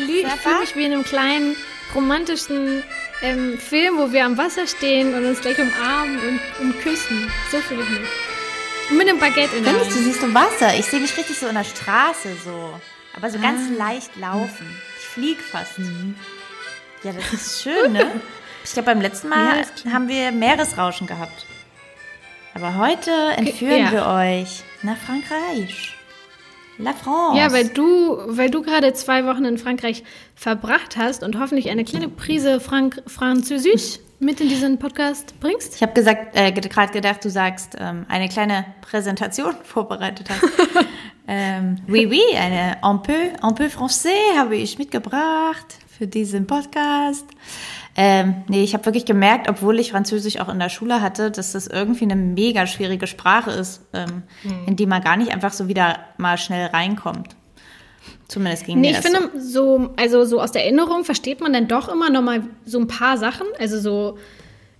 salut. Ich fühle mich wie in einem kleinen romantischen ähm, Film, wo wir am Wasser stehen und uns gleich umarmen und, und küssen. So fühle ich mich. Und mit einem Baguette in der Hand. du, siehst du Wasser? Ich sehe mich richtig so in der Straße so. Aber so ganz leicht laufen. Ich flieg fast. Ja, das ist schön, ne? Ich glaube, beim letzten Mal Ja, haben wir Meeresrauschen gehabt. Aber heute entführen ja. wir euch nach Frankreich. La France. Ja, weil du, weil du gerade zwei Wochen in Frankreich verbracht hast und hoffentlich eine kleine Prise Frank Französisch mit in diesen Podcast bringst. Ich habe gesagt, äh, gerade gedacht, du sagst, ähm, eine kleine Präsentation vorbereitet hast. ähm, oui, oui, eine un peu, un peu français habe ich mitgebracht für diesen Podcast. Ähm, nee, ich habe wirklich gemerkt, obwohl ich Französisch auch in der Schule hatte, dass das irgendwie eine mega schwierige Sprache ist, ähm, in die man gar nicht einfach so wieder mal schnell reinkommt. Zumindest ging Nee, mir ich das so. finde, so, also so aus der Erinnerung versteht man dann doch immer noch mal so ein paar Sachen. Also so,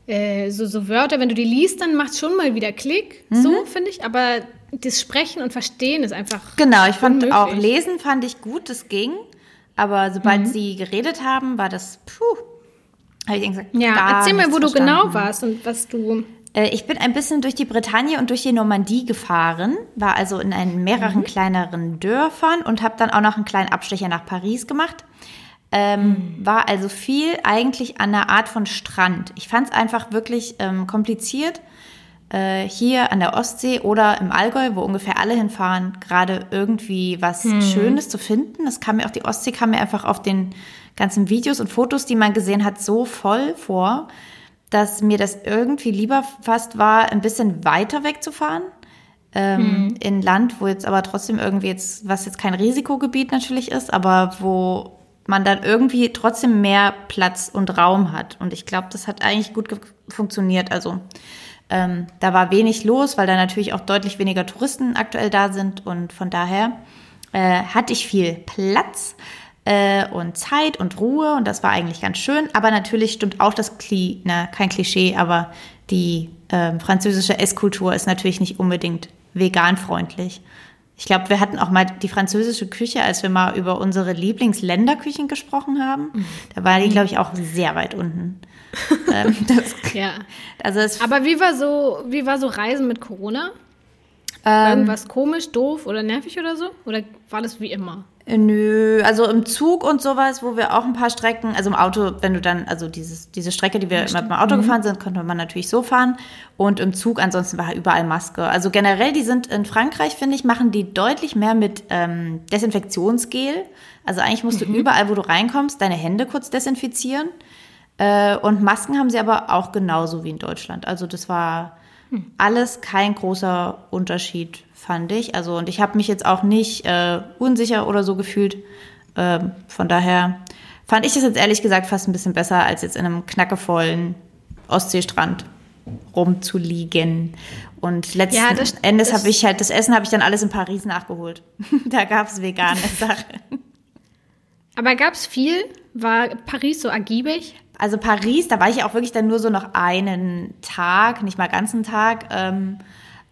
äh, so, so Wörter, wenn du die liest, dann macht schon mal wieder Klick. Mhm. So, finde ich. Aber das Sprechen und Verstehen ist einfach. Genau, ich fand unmöglich. auch lesen fand ich gut, das ging. Aber sobald Mhm. sie geredet haben, war das, puh, habe ich gesagt, Ja, erzähl mal, wo du verstanden. genau warst und was du. Äh, Ich bin ein bisschen durch die Bretagne und durch die Normandie gefahren, war also in einen mehreren Mhm. kleineren Dörfern und habe dann auch noch einen kleinen Abstecher nach Paris gemacht. Ähm, Mhm. War also viel eigentlich an einer Art von Strand. Ich fand es einfach wirklich ähm, kompliziert, äh, hier an der Ostsee oder im Allgäu, wo ungefähr alle hinfahren, gerade irgendwie was Schönes zu finden. Das kam mir auch, die Ostsee kam mir einfach auf den ganzen Videos und Fotos, die man gesehen hat, so voll vor, dass mir das irgendwie lieber fast war, ein bisschen weiter wegzufahren. Ähm, In Land, wo jetzt aber trotzdem irgendwie jetzt, was jetzt kein Risikogebiet natürlich ist, aber wo man dann irgendwie trotzdem mehr Platz und Raum hat. Und ich glaube, das hat eigentlich gut funktioniert. Also ähm, da war wenig los, weil da natürlich auch deutlich weniger Touristen aktuell da sind. Und von daher äh, hatte ich viel Platz äh, und Zeit und Ruhe. Und das war eigentlich ganz schön. Aber natürlich stimmt auch das Kli na, kein Klischee, aber die ähm, französische Esskultur ist natürlich nicht unbedingt veganfreundlich. Ich glaube, wir hatten auch mal die französische Küche, als wir mal über unsere Lieblingsländerküchen gesprochen haben. Da war die, glaube ich, auch sehr weit unten. ähm, das, Ja. also Aber wie war so, wie war so Reisen mit Corona? Ähm. War irgendwas komisch, doof oder nervig oder so? Oder war das wie immer? Nö, also im Zug und sowas, wo wir auch ein paar Strecken, also im Auto, wenn du dann, also dieses, diese Strecke, die wir immer mit dem Auto gefahren sind, konnte man natürlich so fahren. Und im Zug ansonsten war überall Maske. Also generell, die sind in Frankreich, finde ich, machen die deutlich mehr mit ähm, Desinfektionsgel. Also eigentlich musst du überall, wo du reinkommst, deine Hände kurz desinfizieren. Äh, und Masken haben sie aber auch genauso wie in Deutschland. Also das war alles kein großer Unterschied, fand ich. Also und ich habe mich jetzt auch nicht äh, unsicher oder so gefühlt. Ähm, von daher fand ich es jetzt ehrlich gesagt fast ein bisschen besser, als jetzt in einem knackevollen Ostseestrand rumzuliegen. Und letzten Ja, das- Endes habe ich halt, das Essen habe ich dann alles in Paris nachgeholt. da gab es vegane Sachen. Aber gab es viel? War Paris so ergiebig? Also Paris, da war ich auch wirklich dann nur so noch einen Tag, nicht mal ganzen Tag. Ähm,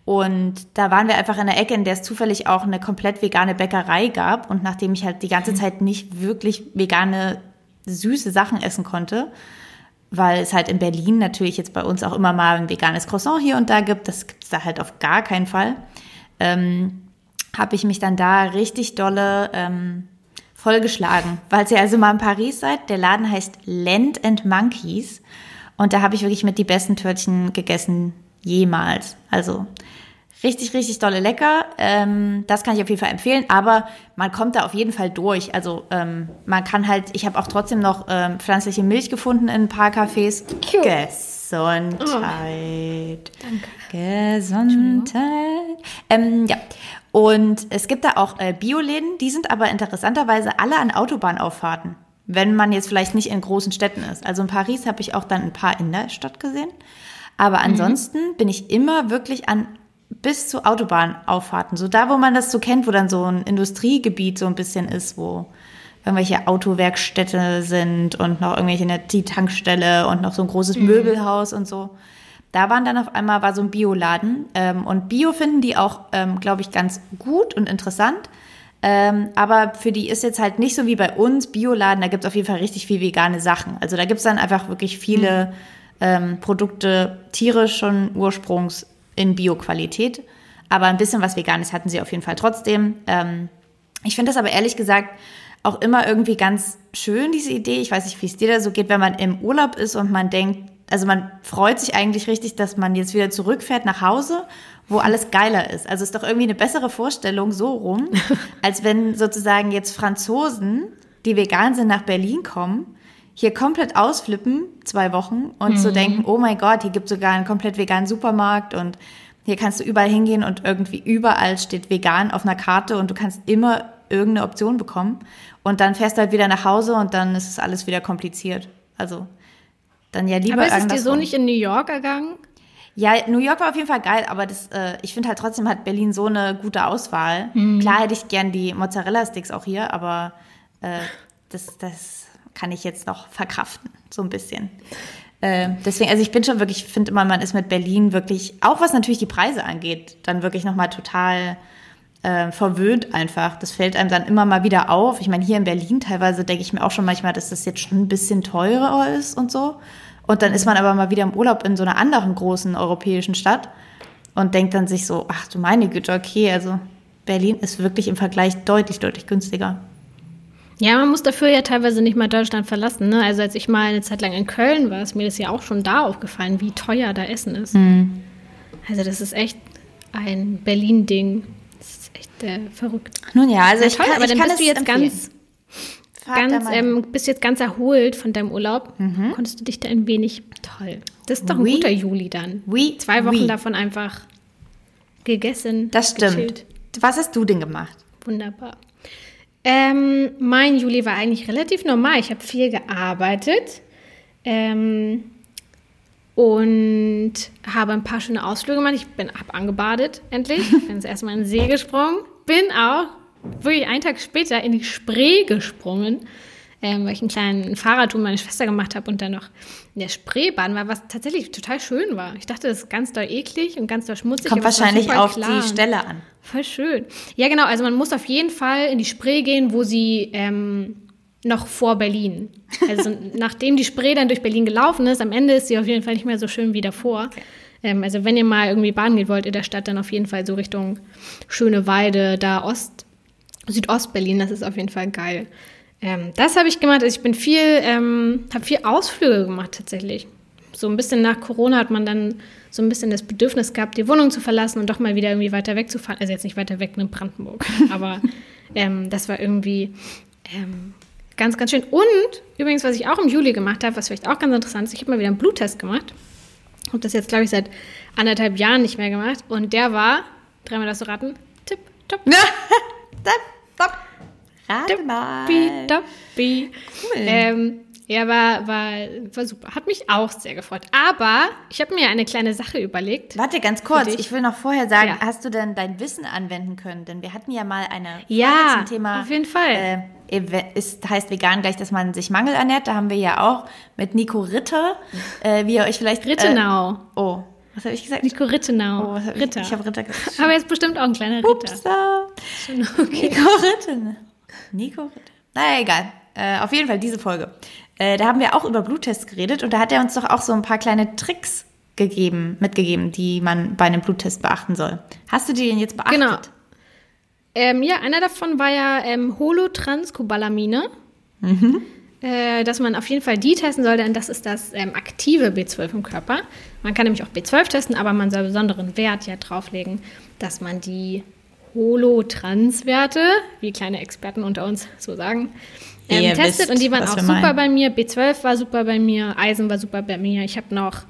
und da waren wir einfach in der Ecke, in der es zufällig auch eine komplett vegane Bäckerei gab. Und nachdem ich halt die ganze Zeit nicht wirklich vegane, süße Sachen essen konnte, weil es halt in Berlin natürlich jetzt bei uns auch immer mal ein veganes Croissant hier und da gibt, das gibt es da halt auf gar keinen Fall, ähm, habe ich mich dann da richtig dolle ähm, vollgeschlagen. Falls ihr also mal in Paris seid, der Laden heißt Land and Monkeys. Und da habe ich wirklich mit die besten Törtchen gegessen jemals. Also richtig, richtig dolle lecker. Ähm, das kann ich auf jeden Fall empfehlen. Aber man kommt da auf jeden Fall durch. Also ähm, man kann halt, ich habe auch trotzdem noch ähm, pflanzliche Milch gefunden in ein paar Cafés. Gesundheit. Danke. Gesundheit. Ähm, ja. Und es gibt da auch äh, Bioläden, die sind aber interessanterweise alle an Autobahnauffahrten, wenn man jetzt vielleicht nicht in großen Städten ist. Also in Paris habe ich auch dann ein paar in der Stadt gesehen. Aber ansonsten bin ich immer wirklich an bis zu Autobahnauffahrten. So da, wo man das so kennt, wo dann so ein Industriegebiet so ein bisschen ist, wo irgendwelche Autowerkstätte sind und noch irgendwelche eine Tankstelle und noch so ein großes Möbelhaus und so. Da waren dann auf einmal war so ein Bioladen ähm, und Bio finden die auch, ähm, glaube ich, ganz gut und interessant. Ähm, aber für die ist jetzt halt nicht so wie bei uns Bioladen, da gibt es auf jeden Fall richtig viel vegane Sachen. Also da gibt es dann einfach wirklich viele mhm. ähm, Produkte tierischen Ursprungs in Bio-Qualität. Aber ein bisschen was Veganes hatten sie auf jeden Fall trotzdem. Ähm, ich finde das aber ehrlich gesagt auch immer irgendwie ganz schön, diese Idee. Ich weiß nicht, wie es dir da so geht, wenn man im Urlaub ist und man denkt, also man freut sich eigentlich richtig, dass man jetzt wieder zurückfährt nach Hause, wo alles geiler ist. Also ist doch irgendwie eine bessere Vorstellung so rum, als wenn sozusagen jetzt Franzosen, die vegan sind, nach Berlin kommen, hier komplett ausflippen, zwei Wochen, und mhm. so denken, oh mein Gott, hier gibt es sogar einen komplett veganen Supermarkt und hier kannst du überall hingehen und irgendwie überall steht vegan auf einer Karte und du kannst immer irgendeine Option bekommen. Und dann fährst du halt wieder nach Hause und dann ist es alles wieder kompliziert. Also dann ja lieber. Aber ist es dir so nicht in New York ergangen? Ja, New York war auf jeden Fall geil, aber das, äh, ich finde halt trotzdem hat Berlin so eine gute Auswahl. Mhm. Klar hätte ich gern die Mozzarella-Sticks auch hier, aber äh, das, das kann ich jetzt noch verkraften, so ein bisschen. Äh, deswegen, also ich bin schon wirklich, finde immer, man ist mit Berlin wirklich, auch was natürlich die Preise angeht, dann wirklich nochmal total äh, verwöhnt einfach. Das fällt einem dann immer mal wieder auf. Ich meine, hier in Berlin teilweise denke ich mir auch schon manchmal, dass das jetzt schon ein bisschen teurer ist und so. Und dann ist man aber mal wieder im Urlaub in so einer anderen großen europäischen Stadt und denkt dann sich so, ach du meine Güte, okay, also Berlin ist wirklich im Vergleich deutlich, deutlich günstiger. Ja, man muss dafür ja teilweise nicht mal Deutschland verlassen. Ne? Also als ich mal eine Zeit lang in Köln war, ist mir das ja auch schon da aufgefallen, wie teuer da Essen ist. Mhm. Also das ist echt ein Berlin-Ding äh, verrückt. Nun ja, also ich toll, kann, aber ich dann kann bist du jetzt empfehlen. ganz, ganz ähm, bist jetzt ganz erholt von deinem Urlaub. Mhm. Konntest du dich da ein wenig toll. Das ist doch ein oui. guter Juli dann. Oui. Zwei Wochen oui. davon einfach gegessen. Das stimmt. Gechillt. Was hast du denn gemacht? Wunderbar. Ähm, mein Juli war eigentlich relativ normal. Ich habe viel gearbeitet. Ähm, und habe ein paar schöne Ausflüge gemacht. Ich bin ab angebadet, endlich. Bin jetzt erstmal in den See gesprungen. Bin auch wirklich einen Tag später in die Spree gesprungen, ähm, weil ich einen kleinen Fahrradtour meiner Schwester gemacht habe und dann noch in der Spreebahn war, was tatsächlich total schön war. Ich dachte, das ist ganz doll eklig und ganz doll schmutzig. Kommt wahrscheinlich auf klar. die Stelle an. Voll schön. Ja, genau. Also man muss auf jeden Fall in die Spree gehen, wo sie ähm, noch vor Berlin. Also nachdem die Spree dann durch Berlin gelaufen ist, am Ende ist sie auf jeden Fall nicht mehr so schön wie davor. Okay. Ähm, also wenn ihr mal irgendwie baden geht wollt in der Stadt, dann auf jeden Fall so Richtung Schöne Weide, da Ost, Südost-Berlin, das ist auf jeden Fall geil. Ähm, das habe ich gemacht. Also ich bin viel, ähm, habe viel Ausflüge gemacht tatsächlich. So ein bisschen nach Corona hat man dann so ein bisschen das Bedürfnis gehabt, die Wohnung zu verlassen und doch mal wieder irgendwie weiter wegzufahren. Also jetzt nicht weiter weg in Brandenburg, aber ähm, das war irgendwie ähm, Ganz, ganz schön. Und übrigens, was ich auch im Juli gemacht habe, was vielleicht auch ganz interessant ist, ich habe mal wieder einen Bluttest gemacht. Habe das jetzt, glaube ich, seit anderthalb Jahren nicht mehr gemacht. Und der war, dreimal das du raten, tipp, top. tipp, top. Rate mal. Tippi, toppi. Cool. Ähm, ja, war, war, war super. Hat mich auch sehr gefreut. Aber ich habe mir eine kleine Sache überlegt. Warte, ganz kurz. Ich will noch vorher sagen, ja. hast du denn dein Wissen anwenden können? Denn wir hatten ja mal eine ja, zum Thema. Auf jeden Fall. Äh, ist, heißt vegan gleich, dass man sich Mangel ernährt. Da haben wir ja auch mit Nico Ritter, äh, wie ihr euch vielleicht. Rittenau. Äh, oh. Was habe ich gesagt? Nico Rittenau. Oh, hab Ritter. Ich, ich habe Ritter gesagt. Aber jetzt bestimmt auch ein kleiner Ritter. Upsa. Okay. Nico Ritter. Nico Ritter. Naja, egal. Äh, auf jeden Fall diese Folge. Äh, da haben wir auch über Bluttests geredet und da hat er uns doch auch so ein paar kleine Tricks gegeben, mitgegeben, die man bei einem Bluttest beachten soll. Hast du die denn jetzt beachtet? Genau. Ähm, ja, einer davon war ja ähm, Holotranscobalamine. Mhm. Äh, dass man auf jeden Fall die testen soll, denn das ist das ähm, aktive B12 im Körper. Man kann nämlich auch B12 testen, aber man soll besonderen Wert ja drauflegen, dass man die Holotranswerte, wie kleine Experten unter uns so sagen, ähm, testet wisst, und die waren auch super meinen. bei mir. B12 war super bei mir, Eisen war super bei mir. Ich habe noch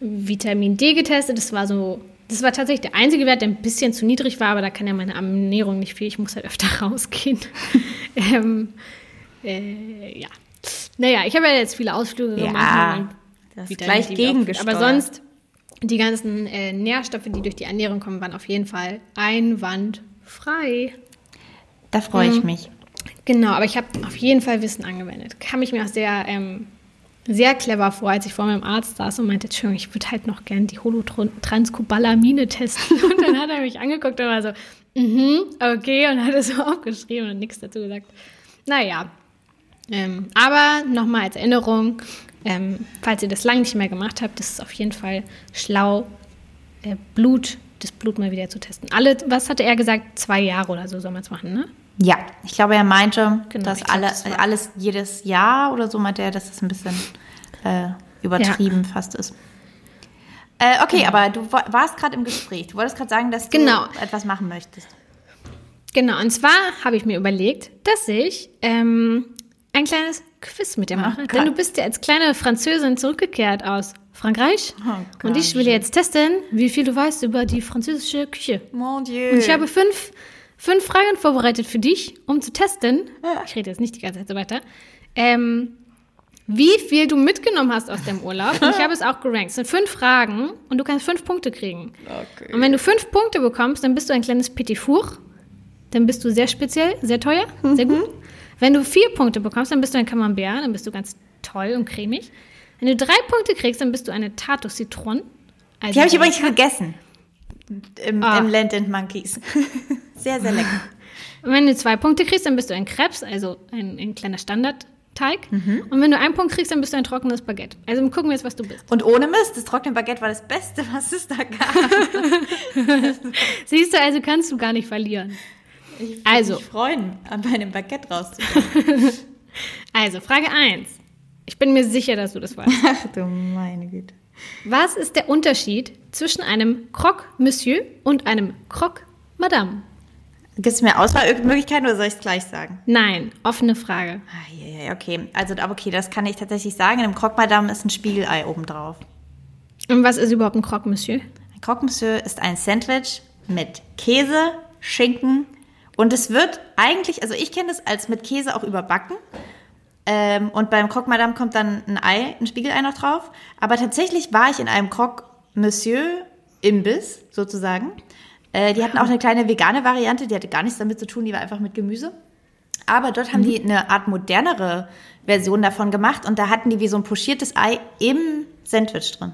Vitamin D getestet. Das war so, das war tatsächlich der einzige Wert, der ein bisschen zu niedrig war, aber da kann ja meine Ernährung nicht viel. Ich muss halt öfter rausgehen. ähm, äh, ja. Naja, ich habe ja jetzt viele Ausflüge ja, gemacht. Das ist gleich gegengesteuert. Aber sonst, die ganzen äh, Nährstoffe, die durch die Ernährung kommen, waren auf jeden Fall einwandfrei. Da freue ich mhm. mich. Genau, aber ich habe auf jeden Fall Wissen angewendet. Kann mich mir auch sehr ähm, sehr clever vor, als ich vor meinem Arzt saß und meinte, Entschuldigung, ich würde halt noch gerne die Holotranscobalamine testen. Und dann hat er mich angeguckt und war so, mhm, okay, und hat es so aufgeschrieben und nichts dazu gesagt. Naja, ähm, aber nochmal als Erinnerung, ähm, falls ihr das lange nicht mehr gemacht habt, das ist auf jeden Fall schlau, äh, Blut, das Blut mal wieder zu testen. Alle, was hatte er gesagt? Zwei Jahre oder so soll man es machen, ne? Ja, ich glaube, er meinte, genau, dass alle, das alles jedes Jahr oder so meinte er, dass das ein bisschen äh, übertrieben ja. fast ist. Äh, okay, genau. aber du warst gerade im Gespräch. Du wolltest gerade sagen, dass du genau. etwas machen möchtest. Genau, und zwar habe ich mir überlegt, dass ich ähm, ein kleines Quiz mit dir mache. Oh, denn du bist ja als kleine Französin zurückgekehrt aus Frankreich. Oh, und ich will jetzt testen, wie viel du weißt über die französische Küche. Mon Dieu. Und ich habe fünf, fünf Fragen vorbereitet für dich, um zu testen. Ich rede jetzt nicht die ganze Zeit so weiter. Ähm, wie viel du mitgenommen hast aus dem Urlaub. Und ich habe es auch gerankt. Es sind fünf Fragen und du kannst fünf Punkte kriegen. Okay. Und wenn du fünf Punkte bekommst, dann bist du ein kleines Petit Four. Dann bist du sehr speziell, sehr teuer, sehr gut. Wenn du vier Punkte bekommst, dann bist du ein Camembert, dann bist du ganz toll und cremig. Wenn du drei Punkte kriegst, dann bist du eine Tarte Citron. Also die habe ich übrigens gegessen. Im, oh. im Land and Monkeys. sehr, sehr lecker. Und wenn du zwei Punkte kriegst, dann bist du ein Krebs, also ein, ein kleiner Standardteig. Mhm. Und wenn du einen Punkt kriegst, dann bist du ein trockenes Baguette. Also gucken wir jetzt, was du bist. Und ohne Mist, das trockene Baguette war das Beste, was es da gab. Siehst du, also kannst du gar nicht verlieren. Ich würde also. mich freuen, an meinem Baguette rauszukommen. also, Frage 1. Ich bin mir sicher, dass du das weißt. Ach du meine Güte. Was ist der Unterschied zwischen einem Croque Monsieur und einem Croque Madame? Gibt es mir Auswahlmöglichkeiten oder soll ich es gleich sagen? Nein, offene Frage. Ah, okay. Also, okay, das kann ich tatsächlich sagen. In einem Croque Madame ist ein Spiegelei obendrauf. Und was ist überhaupt ein Croque Monsieur? Ein Croque Monsieur ist ein Sandwich mit Käse, Schinken, und es wird eigentlich, also ich kenne das als mit Käse auch überbacken. Ähm, und beim Croque Madame kommt dann ein Ei, ein Spiegelei noch drauf. Aber tatsächlich war ich in einem Croque Monsieur Imbiss sozusagen. Äh, die hatten auch eine kleine vegane Variante, die hatte gar nichts damit zu tun, die war einfach mit Gemüse. Aber dort haben mhm. die eine Art modernere Version davon gemacht und da hatten die wie so ein pochiertes Ei im Sandwich drin.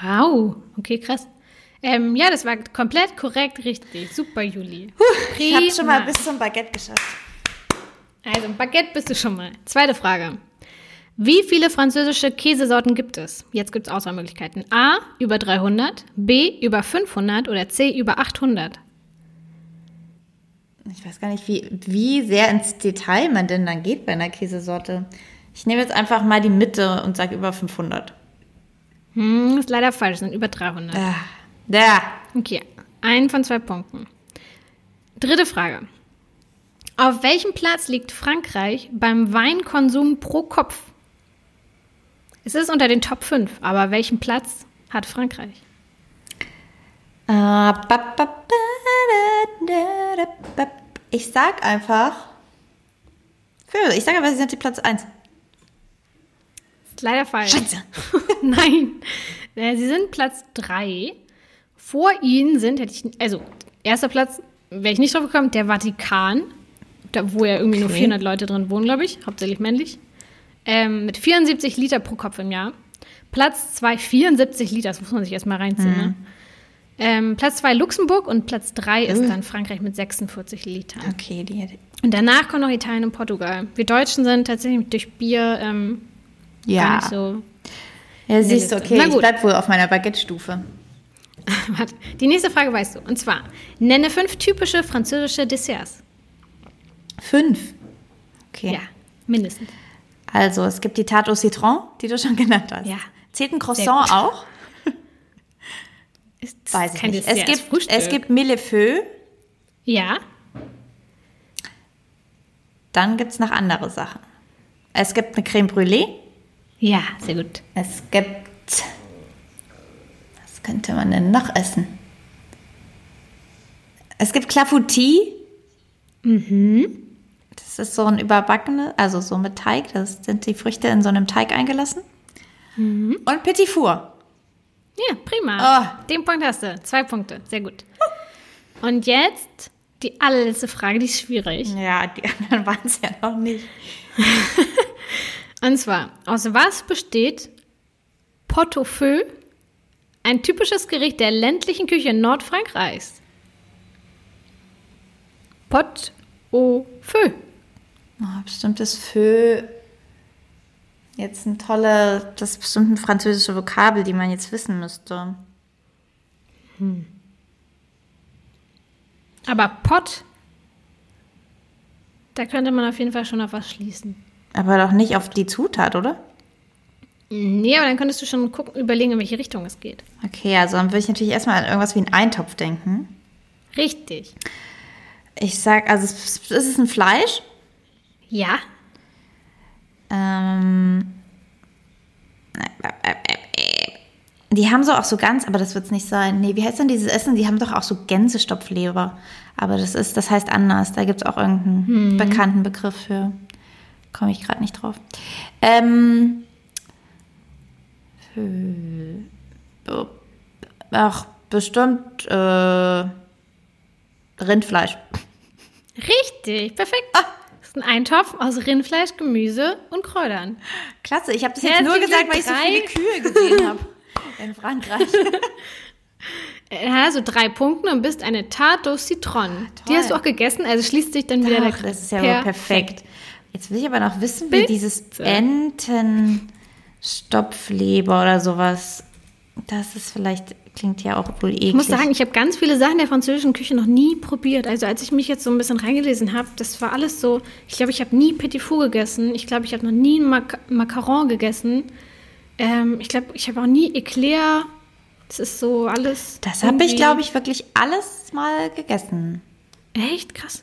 Wow, okay, krass. Ähm, ja, das war komplett korrekt, richtig. Super, Juli. ich habe schon mal bis zum Baguette geschafft. Also, Baguette bist du schon mal. Zweite Frage. Wie viele französische Käsesorten gibt es? Jetzt gibt es Auswahlmöglichkeiten. A, über 300, B, über 500 oder C, über 800. Ich weiß gar nicht, wie, wie sehr ins Detail man denn dann geht bei einer Käsesorte. Ich nehme jetzt einfach mal die Mitte und sage über 500. Hm, ist leider falsch, sind über 300. Ah. Ja. Okay, einen von zwei Punkten. Dritte Frage. Auf welchem Platz liegt Frankreich beim Weinkonsum pro Kopf? Es ist unter den Top 5, aber welchen Platz hat Frankreich? Ich sag einfach. Ich sage aber, sie sind die Platz 1. Ist leider falsch. Scheiße. Nein. Äh, sie sind Platz 3. Vor ihnen sind, hätte ich, also erster Platz, wäre ich nicht drauf gekommen, der Vatikan, da, wo ja irgendwie okay. nur 400 Leute drin wohnen, glaube ich, hauptsächlich männlich, ähm, mit 74 Liter pro Kopf im Jahr. Platz 2, 74 Liter, das muss man sich erstmal reinziehen. Mhm. Ne? Ähm, Platz 2 Luxemburg und Platz 3 ist dann Frankreich mit 46 Litern. Okay, die hätte Und danach kommen noch Italien und Portugal. Wir Deutschen sind tatsächlich durch Bier ähm, ja. gar nicht so. Ja, siehst du, okay, ich bleib wohl auf meiner Baguette-Stufe. Die nächste Frage weißt du. Und zwar, nenne fünf typische französische Desserts. Fünf? Okay. Ja, mindestens. Also, es gibt die Tarte au Citron, die du schon genannt hast. Ja. Zählt ein Croissant auch? Ist Weiß ich nicht. Es gibt, es gibt Millefeu. Ja. Dann gibt es noch andere Sachen. Es gibt eine Creme Brûlée. Ja, sehr gut. Es gibt könnte man denn noch essen? Es gibt Clafoutis. Mhm. Das ist so ein überbackenes, also so mit Teig. Das sind die Früchte in so einem Teig eingelassen. Mhm. Und Petit Four. Ja, prima. Oh. Den Punkt hast du. Zwei Punkte. Sehr gut. Und jetzt die allerletzte Frage, die ist schwierig. Ja, die anderen waren es ja noch nicht. Und zwar, aus was besteht feu, ein typisches Gericht der ländlichen Küche Nordfrankreichs? Pot au feu. Oh, bestimmt das Feu jetzt ein tolle, das ist bestimmt ein französische Vokabel, die man jetzt wissen müsste. Hm. Aber Pot, da könnte man auf jeden Fall schon auf was schließen. Aber doch nicht auf die Zutat, oder? Nee, aber dann könntest du schon gucken, überlegen, in welche Richtung es geht. Okay, also dann würde ich natürlich erstmal an irgendwas wie einen Eintopf denken. Richtig. Ich sag, also ist es ein Fleisch? Ja. Ähm, die haben so auch so ganz, aber das wird es nicht sein. Nee, wie heißt denn dieses Essen? Die haben doch auch so Gänsestopfleber. Aber das ist, das heißt anders. Da gibt es auch irgendeinen hm. bekannten Begriff für. Komme ich gerade nicht drauf. Ähm, ach, bestimmt äh, Rindfleisch. Richtig, perfekt. Ah. Das ist ein Eintopf aus Rindfleisch, Gemüse und Kräutern. Klasse, ich habe das jetzt nur gesagt, weil ich so viele Kühe gesehen habe in Frankreich. Also drei Punkte und bist eine Tarte au Citron. Ah, Die hast du auch gegessen, also schließt sich dann wieder Doch, der Das ist ja perfekt. perfekt. Jetzt will ich aber noch wissen, wie Bitte. dieses Entenstopfleber oder sowas. Das ist vielleicht klingt ja auch wohl eklig. Ich muss sagen, ich habe ganz viele Sachen der französischen Küche noch nie probiert. Also als ich mich jetzt so ein bisschen reingelesen habe, das war alles so, ich glaube, ich habe nie Petit Fou gegessen. Ich glaube, ich habe noch nie Mac Macaron gegessen. Ähm, ich glaube, ich habe auch nie Eclair. Das ist so alles. Das habe ich, glaube ich, wirklich alles mal gegessen. Echt krass.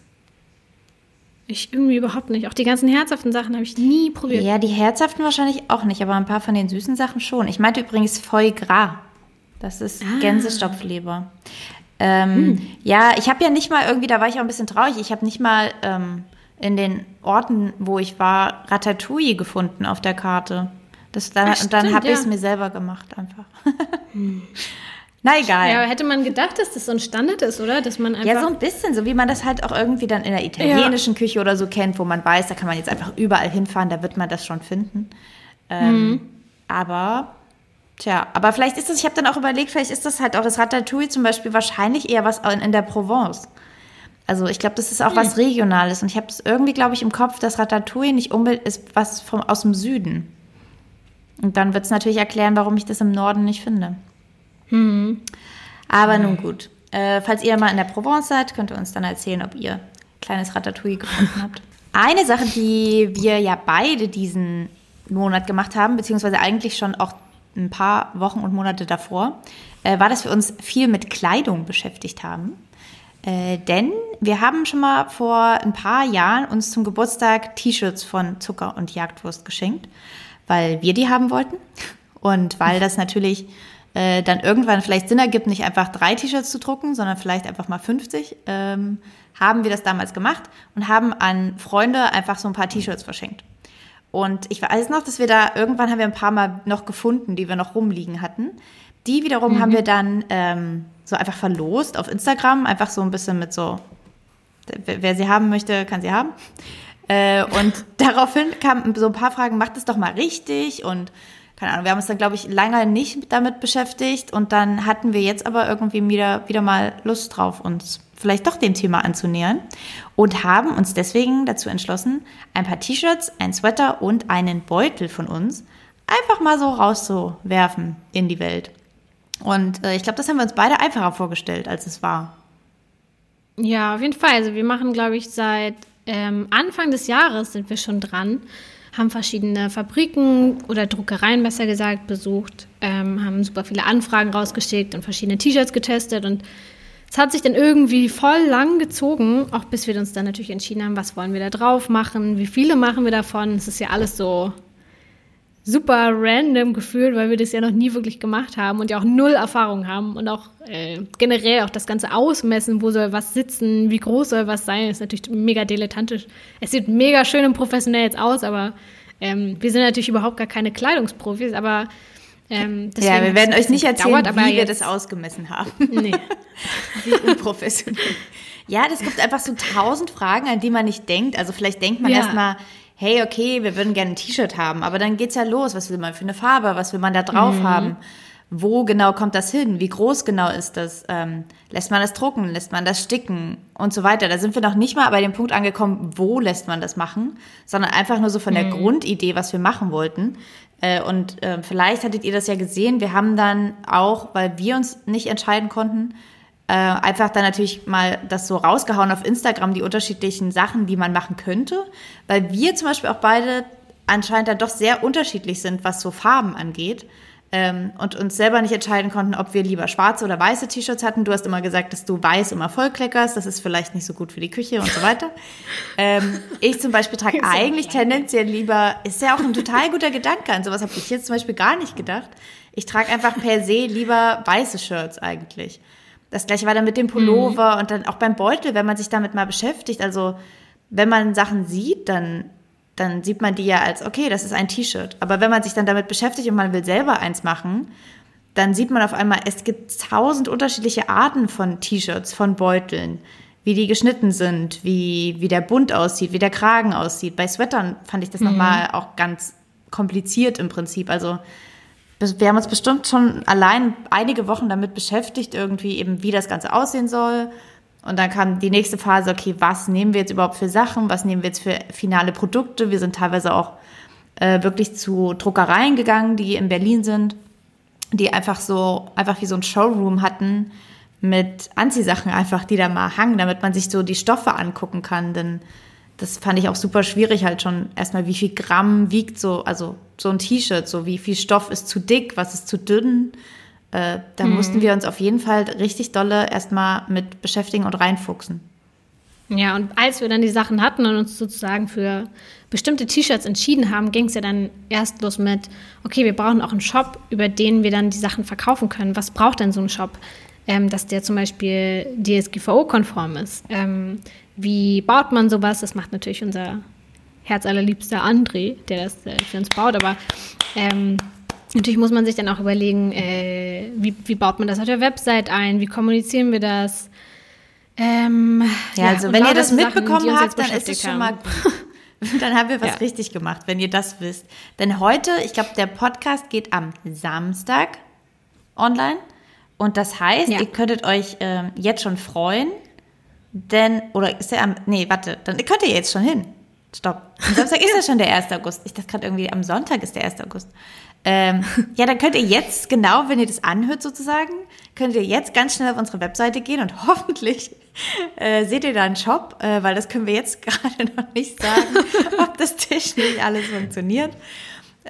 Ich irgendwie überhaupt nicht. Auch die ganzen herzhaften Sachen habe ich nie probiert. Ja, die herzhaften wahrscheinlich auch nicht, aber ein paar von den süßen Sachen schon. Ich meinte übrigens Foie Gras. Das ist ah. Gänsestopfleber. Ähm, hm. Ja, ich habe ja nicht mal irgendwie, da war ich auch ein bisschen traurig, ich habe nicht mal ähm, in den Orten, wo ich war, Ratatouille gefunden auf der Karte. Das, dann, Ach, und dann habe ich es mir selber gemacht einfach. hm. Na egal. Ja, hätte man gedacht, dass das so ein Standard ist, oder? Dass man einfach ja, so ein bisschen, so wie man das halt auch irgendwie dann in der italienischen ja. Küche oder so kennt, wo man weiß, da kann man jetzt einfach überall hinfahren, da wird man das schon finden. Ähm, mhm. Aber, tja, aber vielleicht ist das, ich habe dann auch überlegt, vielleicht ist das halt auch das Ratatouille zum Beispiel wahrscheinlich eher was in, in der Provence. Also ich glaube, das ist auch mhm. was Regionales. Und ich habe das irgendwie, glaube ich, im Kopf, dass Ratatouille nicht unbedingt ist was vom, aus dem Süden. Und dann wird es natürlich erklären, warum ich das im Norden nicht finde. Mhm. Aber nun gut. Äh, falls ihr mal in der Provence seid, könnt ihr uns dann erzählen, ob ihr kleines Ratatouille gefunden habt. Eine Sache, die wir ja beide diesen Monat gemacht haben, beziehungsweise eigentlich schon auch ein paar Wochen und Monate davor, äh, war, dass wir uns viel mit Kleidung beschäftigt haben. Äh, denn wir haben schon mal vor ein paar Jahren uns zum Geburtstag T-Shirts von Zucker und Jagdwurst geschenkt, weil wir die haben wollten und weil das natürlich äh, dann irgendwann vielleicht Sinn ergibt, nicht einfach drei T-Shirts zu drucken, sondern vielleicht einfach mal 50, ähm, haben wir das damals gemacht und haben an Freunde einfach so ein paar T-Shirts verschenkt. Und ich weiß noch, dass wir da irgendwann haben wir ein paar Mal noch gefunden, die wir noch rumliegen hatten. Die wiederum mhm. haben wir dann ähm, so einfach verlost auf Instagram, einfach so ein bisschen mit so, wer sie haben möchte, kann sie haben. Äh, und daraufhin kamen so ein paar Fragen, macht es doch mal richtig und keine Ahnung, wir haben uns dann, glaube ich, lange nicht damit beschäftigt und dann hatten wir jetzt aber irgendwie wieder, wieder mal Lust drauf, uns vielleicht doch dem Thema anzunähern und haben uns deswegen dazu entschlossen, ein paar T-Shirts, ein Sweater und einen Beutel von uns einfach mal so rauszuwerfen in die Welt. Und äh, ich glaube, das haben wir uns beide einfacher vorgestellt, als es war. Ja, auf jeden Fall. Also wir machen, glaube ich, seit ähm, Anfang des Jahres sind wir schon dran haben verschiedene Fabriken oder Druckereien besser gesagt besucht, ähm, haben super viele Anfragen rausgeschickt und verschiedene T-Shirts getestet und es hat sich dann irgendwie voll lang gezogen, auch bis wir uns dann natürlich entschieden haben, was wollen wir da drauf machen, wie viele machen wir davon. Es ist ja alles so super random gefühlt, weil wir das ja noch nie wirklich gemacht haben und ja auch null Erfahrung haben und auch äh, generell auch das ganze Ausmessen, wo soll was sitzen, wie groß soll was sein, ist natürlich mega dilettantisch. Es sieht mega schön und professionell jetzt aus, aber ähm, wir sind natürlich überhaupt gar keine Kleidungsprofis, aber ähm, ja, wir werden euch nicht erzählen, dauert, wie wir das ausgemessen haben. Nee. wie unprofessionell. Ja, das gibt einfach so tausend Fragen, an die man nicht denkt. Also vielleicht denkt man ja. erstmal, hey, okay, wir würden gerne ein T-Shirt haben, aber dann geht's ja los. Was will man für eine Farbe? Was will man da drauf mhm. haben? Wo genau kommt das hin? Wie groß genau ist das? Ähm, lässt man das drucken? Lässt man das sticken? Und so weiter. Da sind wir noch nicht mal bei dem Punkt angekommen, wo lässt man das machen, sondern einfach nur so von der mhm. Grundidee, was wir machen wollten. Äh, und äh, vielleicht hattet ihr das ja gesehen. Wir haben dann auch, weil wir uns nicht entscheiden konnten, äh, einfach dann natürlich mal das so rausgehauen auf Instagram, die unterschiedlichen Sachen, die man machen könnte, weil wir zum Beispiel auch beide anscheinend dann doch sehr unterschiedlich sind, was so Farben angeht. Ähm, und uns selber nicht entscheiden konnten, ob wir lieber schwarze oder weiße T-Shirts hatten. Du hast immer gesagt, dass du weiß immer voll kleckerst, das ist vielleicht nicht so gut für die Küche und so weiter. ähm, ich zum Beispiel trage eigentlich tendenziell lieber, ist ja auch ein total guter Gedanke, an sowas habe ich jetzt zum Beispiel gar nicht gedacht. Ich trage einfach per se lieber weiße Shirts eigentlich. Das gleiche war dann mit dem Pullover mhm. und dann auch beim Beutel, wenn man sich damit mal beschäftigt. Also wenn man Sachen sieht, dann, dann sieht man die ja als, okay, das ist ein T-Shirt. Aber wenn man sich dann damit beschäftigt und man will selber eins machen, dann sieht man auf einmal, es gibt tausend unterschiedliche Arten von T-Shirts, von Beuteln, wie die geschnitten sind, wie, wie der Bund aussieht, wie der Kragen aussieht. Bei Sweatern fand ich das mhm. nochmal auch ganz kompliziert im Prinzip. Also wir haben uns bestimmt schon allein einige Wochen damit beschäftigt, irgendwie eben, wie das Ganze aussehen soll. Und dann kam die nächste Phase, okay, was nehmen wir jetzt überhaupt für Sachen? Was nehmen wir jetzt für finale Produkte? Wir sind teilweise auch äh, wirklich zu Druckereien gegangen, die in Berlin sind, die einfach so, einfach wie so ein Showroom hatten mit Anziehsachen einfach, die da mal hangen, damit man sich so die Stoffe angucken kann. Denn das fand ich auch super schwierig, halt schon erstmal, wie viel Gramm wiegt so, also so ein T-Shirt, so wie viel Stoff ist zu dick, was ist zu dünn. Äh, da hm. mussten wir uns auf jeden Fall richtig dolle erstmal mit beschäftigen und reinfuchsen. Ja, und als wir dann die Sachen hatten und uns sozusagen für bestimmte T-Shirts entschieden haben, ging es ja dann erst los mit, okay, wir brauchen auch einen Shop, über den wir dann die Sachen verkaufen können. Was braucht denn so ein Shop? Ähm, dass der zum Beispiel DSGVO-konform ist. Ähm, wie baut man sowas? Das macht natürlich unser herzallerliebster André, der das äh, für uns baut, aber ähm, natürlich muss man sich dann auch überlegen, äh, wie, wie baut man das auf der Website ein, wie kommunizieren wir das? Ähm, ja, ja, also wenn ihr das mitbekommen Sachen, habt, dann ist es schon mal dann haben wir was ja. richtig gemacht, wenn ihr das wisst. Denn heute, ich glaube, der Podcast geht am Samstag online. Und das heißt, ja. ihr könntet euch äh, jetzt schon freuen, denn, oder ist der am, nee, warte, dann könnt ihr jetzt schon hin. Stopp. Am Samstag ist ja schon der 1. August. Ich dachte gerade irgendwie, am Sonntag ist der 1. August. Ähm, ja, dann könnt ihr jetzt, genau, wenn ihr das anhört sozusagen, könnt ihr jetzt ganz schnell auf unsere Webseite gehen und hoffentlich äh, seht ihr da einen Shop, äh, weil das können wir jetzt gerade noch nicht sagen, ob das technisch alles funktioniert.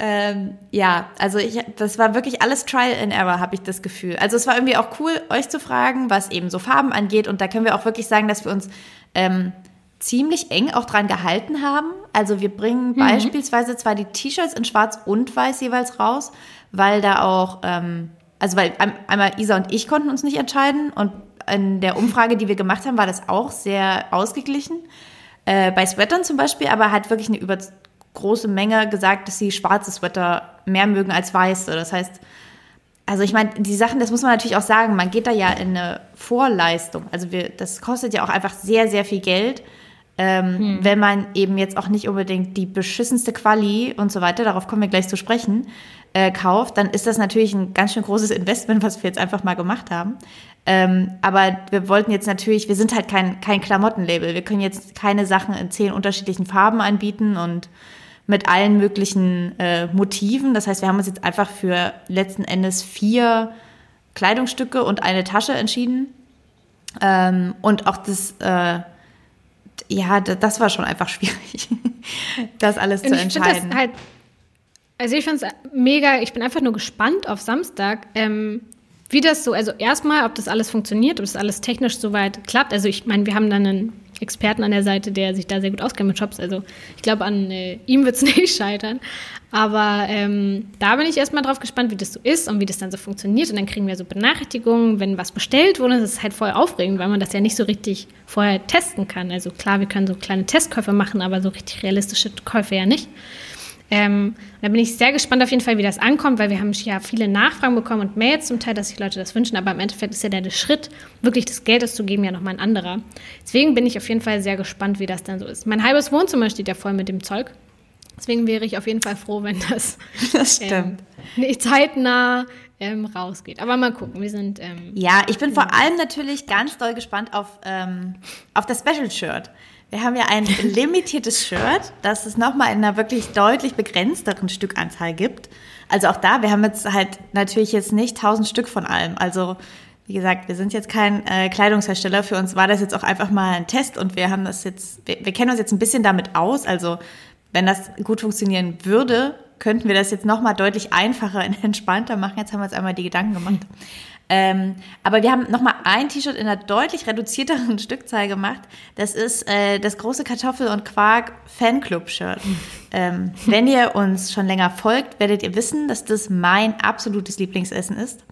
Ähm, ja, also ich, das war wirklich alles Trial and Error, habe ich das Gefühl. Also es war irgendwie auch cool, euch zu fragen, was eben so Farben angeht. Und da können wir auch wirklich sagen, dass wir uns ähm, ziemlich eng auch dran gehalten haben. Also wir bringen mhm. beispielsweise zwar die T-Shirts in Schwarz und Weiß jeweils raus, weil da auch, ähm, also weil einmal Isa und ich konnten uns nicht entscheiden und in der Umfrage, die wir gemacht haben, war das auch sehr ausgeglichen. Äh, bei Sweatern zum Beispiel, aber hat wirklich eine über große Menge gesagt, dass sie schwarze Sweater mehr mögen als weiße. Das heißt, also ich meine, die Sachen, das muss man natürlich auch sagen, man geht da ja in eine Vorleistung. Also wir, das kostet ja auch einfach sehr, sehr viel Geld, ähm, hm. wenn man eben jetzt auch nicht unbedingt die beschissenste Quali und so weiter, darauf kommen wir gleich zu sprechen, äh, kauft, dann ist das natürlich ein ganz schön großes Investment, was wir jetzt einfach mal gemacht haben. Ähm, aber wir wollten jetzt natürlich, wir sind halt kein, kein Klamottenlabel. Wir können jetzt keine Sachen in zehn unterschiedlichen Farben anbieten und mit allen möglichen äh, Motiven. Das heißt, wir haben uns jetzt einfach für letzten Endes vier Kleidungsstücke und eine Tasche entschieden. Ähm, und auch das, äh, ja, das war schon einfach schwierig, das alles und zu entscheiden. Halt, also ich finde es mega, ich bin einfach nur gespannt auf Samstag, ähm, wie das so, also erstmal, ob das alles funktioniert, ob das alles technisch soweit klappt. Also ich meine, wir haben dann einen Experten an der Seite, der sich da sehr gut auskennt mit Shops. Also ich glaube, an äh, ihm wird es nicht scheitern. Aber ähm, da bin ich erstmal drauf gespannt, wie das so ist und wie das dann so funktioniert. Und dann kriegen wir so Benachrichtigungen, wenn was bestellt wurde. Das ist halt voll aufregend, weil man das ja nicht so richtig vorher testen kann. Also klar, wir können so kleine Testkäufe machen, aber so richtig realistische Käufe ja nicht. Ähm, da bin ich sehr gespannt auf jeden Fall, wie das ankommt, weil wir haben ja viele Nachfragen bekommen und Mails zum Teil, dass sich Leute das wünschen, aber im Endeffekt ist ja der, Schritt, wirklich das Geld auszugeben, ja nochmal ein anderer. Deswegen bin ich auf jeden Fall sehr gespannt, wie das dann so ist. Mein halbes Wohnzimmer steht ja voll mit dem Zeug. Deswegen wäre ich auf jeden Fall froh, wenn das, das stimmt. Ähm, nicht zeitnah ähm, rausgeht. Aber mal gucken, wir sind. Ähm, ja, ich bin vor allem natürlich ganz doll gespannt auf, ähm, auf das Special Shirt. Wir haben ja ein limitiertes Shirt, das es nochmal in einer wirklich deutlich begrenzteren Stückanzahl gibt. Also auch da, wir haben jetzt halt natürlich jetzt nicht tausend Stück von allem. Also wie gesagt, wir sind jetzt kein äh, Kleidungshersteller. Für uns war das jetzt auch einfach mal ein Test und wir haben das jetzt, wir, wir kennen uns jetzt ein bisschen damit aus. Also wenn das gut funktionieren würde, könnten wir das jetzt nochmal deutlich einfacher und entspannter machen. Jetzt haben wir uns einmal die Gedanken gemacht. Ähm, aber wir haben nochmal ein T-Shirt in einer deutlich reduzierteren Stückzahl gemacht. Das ist äh, das große Kartoffel- und Quark-Fanclub-Shirt. Ähm, wenn ihr uns schon länger folgt, werdet ihr wissen, dass das mein absolutes Lieblingsessen ist.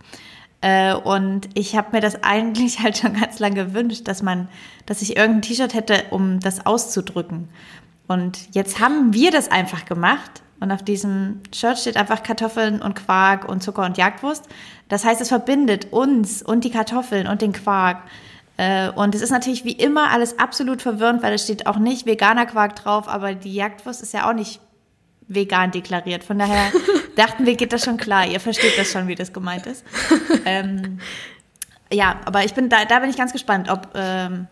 Äh, und ich habe mir das eigentlich halt schon ganz lange gewünscht, dass man, dass ich irgendein T-Shirt hätte, um das auszudrücken. Und jetzt haben wir das einfach gemacht. Und auf diesem Shirt steht einfach Kartoffeln und Quark und Zucker und Jagdwurst. Das heißt, es verbindet uns und die Kartoffeln und den Quark. Äh, und es ist natürlich wie immer alles absolut verwirrend, weil es steht auch nicht veganer Quark drauf, aber die Jagdwurst ist ja auch nicht vegan deklariert. Von daher dachten wir, geht das schon klar. Ihr versteht das schon, wie das gemeint ist. ähm, ja, aber ich bin da, da bin ich ganz gespannt, ob, ähm,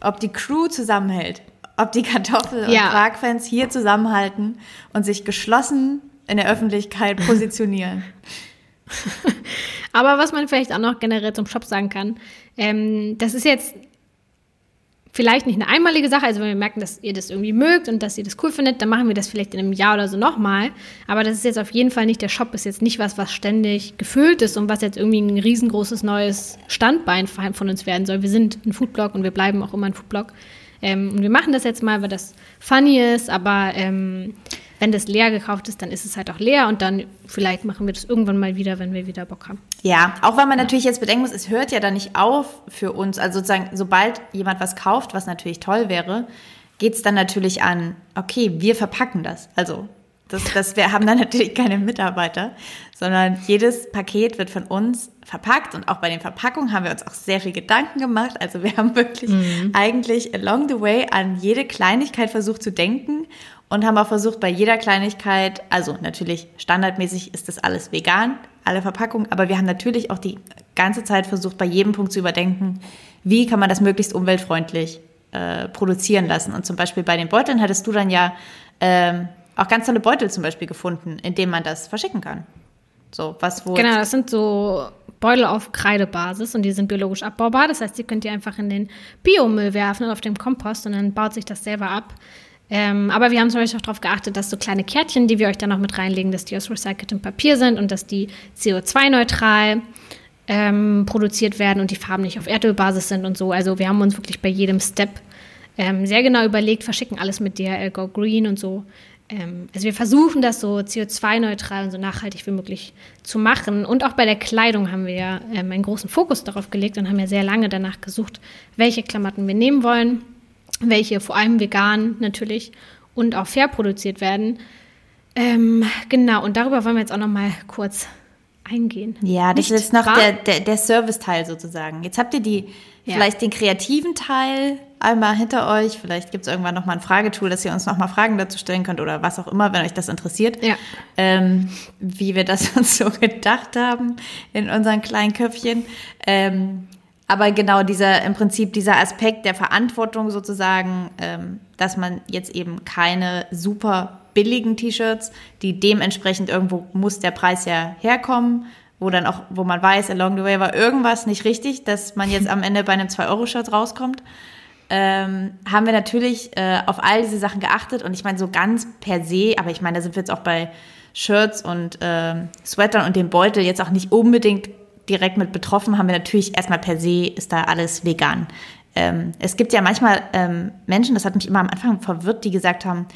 ob die Crew zusammenhält. Ob die Kartoffel- und ja. Quark-Fans hier zusammenhalten und sich geschlossen in der Öffentlichkeit positionieren. Aber was man vielleicht auch noch generell zum Shop sagen kann, ähm, das ist jetzt vielleicht nicht eine einmalige Sache, also wenn wir merken, dass ihr das irgendwie mögt und dass ihr das cool findet, dann machen wir das vielleicht in einem Jahr oder so nochmal. Aber das ist jetzt auf jeden Fall nicht, der Shop ist jetzt nicht was, was ständig gefüllt ist und was jetzt irgendwie ein riesengroßes neues Standbein von uns werden soll. Wir sind ein Foodblog und wir bleiben auch immer ein Foodblog. Ähm, und wir machen das jetzt mal, weil das funny ist, aber ähm, wenn das leer gekauft ist, dann ist es halt auch leer und dann vielleicht machen wir das irgendwann mal wieder, wenn wir wieder Bock haben. Ja, auch weil man ja. natürlich jetzt bedenken muss, es hört ja dann nicht auf für uns. Also sozusagen, sobald jemand was kauft, was natürlich toll wäre, geht es dann natürlich an, okay, wir verpacken das. Also das, das, wir haben dann natürlich keine Mitarbeiter, sondern jedes Paket wird von uns verpackt und auch bei den Verpackungen haben wir uns auch sehr viel Gedanken gemacht. Also wir haben wirklich mhm. eigentlich along the way an jede Kleinigkeit versucht zu denken und haben auch versucht, bei jeder Kleinigkeit, also natürlich standardmäßig ist das alles vegan, alle Verpackungen, aber wir haben natürlich auch die ganze Zeit versucht, bei jedem Punkt zu überdenken, wie kann man das möglichst umweltfreundlich äh, produzieren lassen. Und zum Beispiel bei den Beuteln hattest du dann ja ähm, auch ganz tolle Beutel zum Beispiel gefunden, in denen man das verschicken kann. So, was wo. Genau, das sind so Beutel auf Kreidebasis und die sind biologisch abbaubar. Das heißt, die könnt ihr einfach in den Biomüll werfen und auf dem Kompost und dann baut sich das selber ab. Ähm, aber wir haben zum Beispiel auch darauf geachtet, dass so kleine Kärtchen, die wir euch dann noch mit reinlegen, dass die aus recyceltem Papier sind und dass die CO2-neutral ähm, produziert werden und die Farben nicht auf Erdölbasis sind und so. Also wir haben uns wirklich bei jedem Step ähm, sehr genau überlegt, verschicken alles mit DHL Go Green und so. Ähm, also wir versuchen das so CO2-neutral und so nachhaltig wie möglich zu machen. Und auch bei der Kleidung haben wir ja ähm, einen großen Fokus darauf gelegt und haben ja sehr lange danach gesucht, welche Klamotten wir nehmen wollen welche vor allem vegan natürlich und auch fair produziert werden. Ähm, genau, und darüber wollen wir jetzt auch noch mal kurz eingehen. Ja, das Nicht ist noch der, der, der Service-Teil sozusagen. Jetzt habt ihr die, ja. vielleicht den kreativen Teil einmal hinter euch. Vielleicht gibt es irgendwann noch mal ein Fragetool, dass ihr uns noch mal Fragen dazu stellen könnt oder was auch immer, wenn euch das interessiert. Ja. Ähm, wie wir das uns so gedacht haben in unseren kleinen Köpfchen. Ähm, aber genau dieser, im Prinzip dieser Aspekt der Verantwortung sozusagen, ähm, dass man jetzt eben keine super billigen T-Shirts, die dementsprechend irgendwo muss der Preis ja herkommen, wo dann auch, wo man weiß, along the way war irgendwas nicht richtig, dass man jetzt am Ende bei einem 2-Euro-Shirt rauskommt. Ähm, haben wir natürlich äh, auf all diese Sachen geachtet und ich meine so ganz per se, aber ich meine, da sind wir jetzt auch bei Shirts und äh, Sweatern und dem Beutel jetzt auch nicht unbedingt direkt mit betroffen, haben wir natürlich erstmal per se ist da alles vegan. Ähm, es gibt ja manchmal ähm, Menschen, das hat mich immer am Anfang verwirrt, die gesagt haben,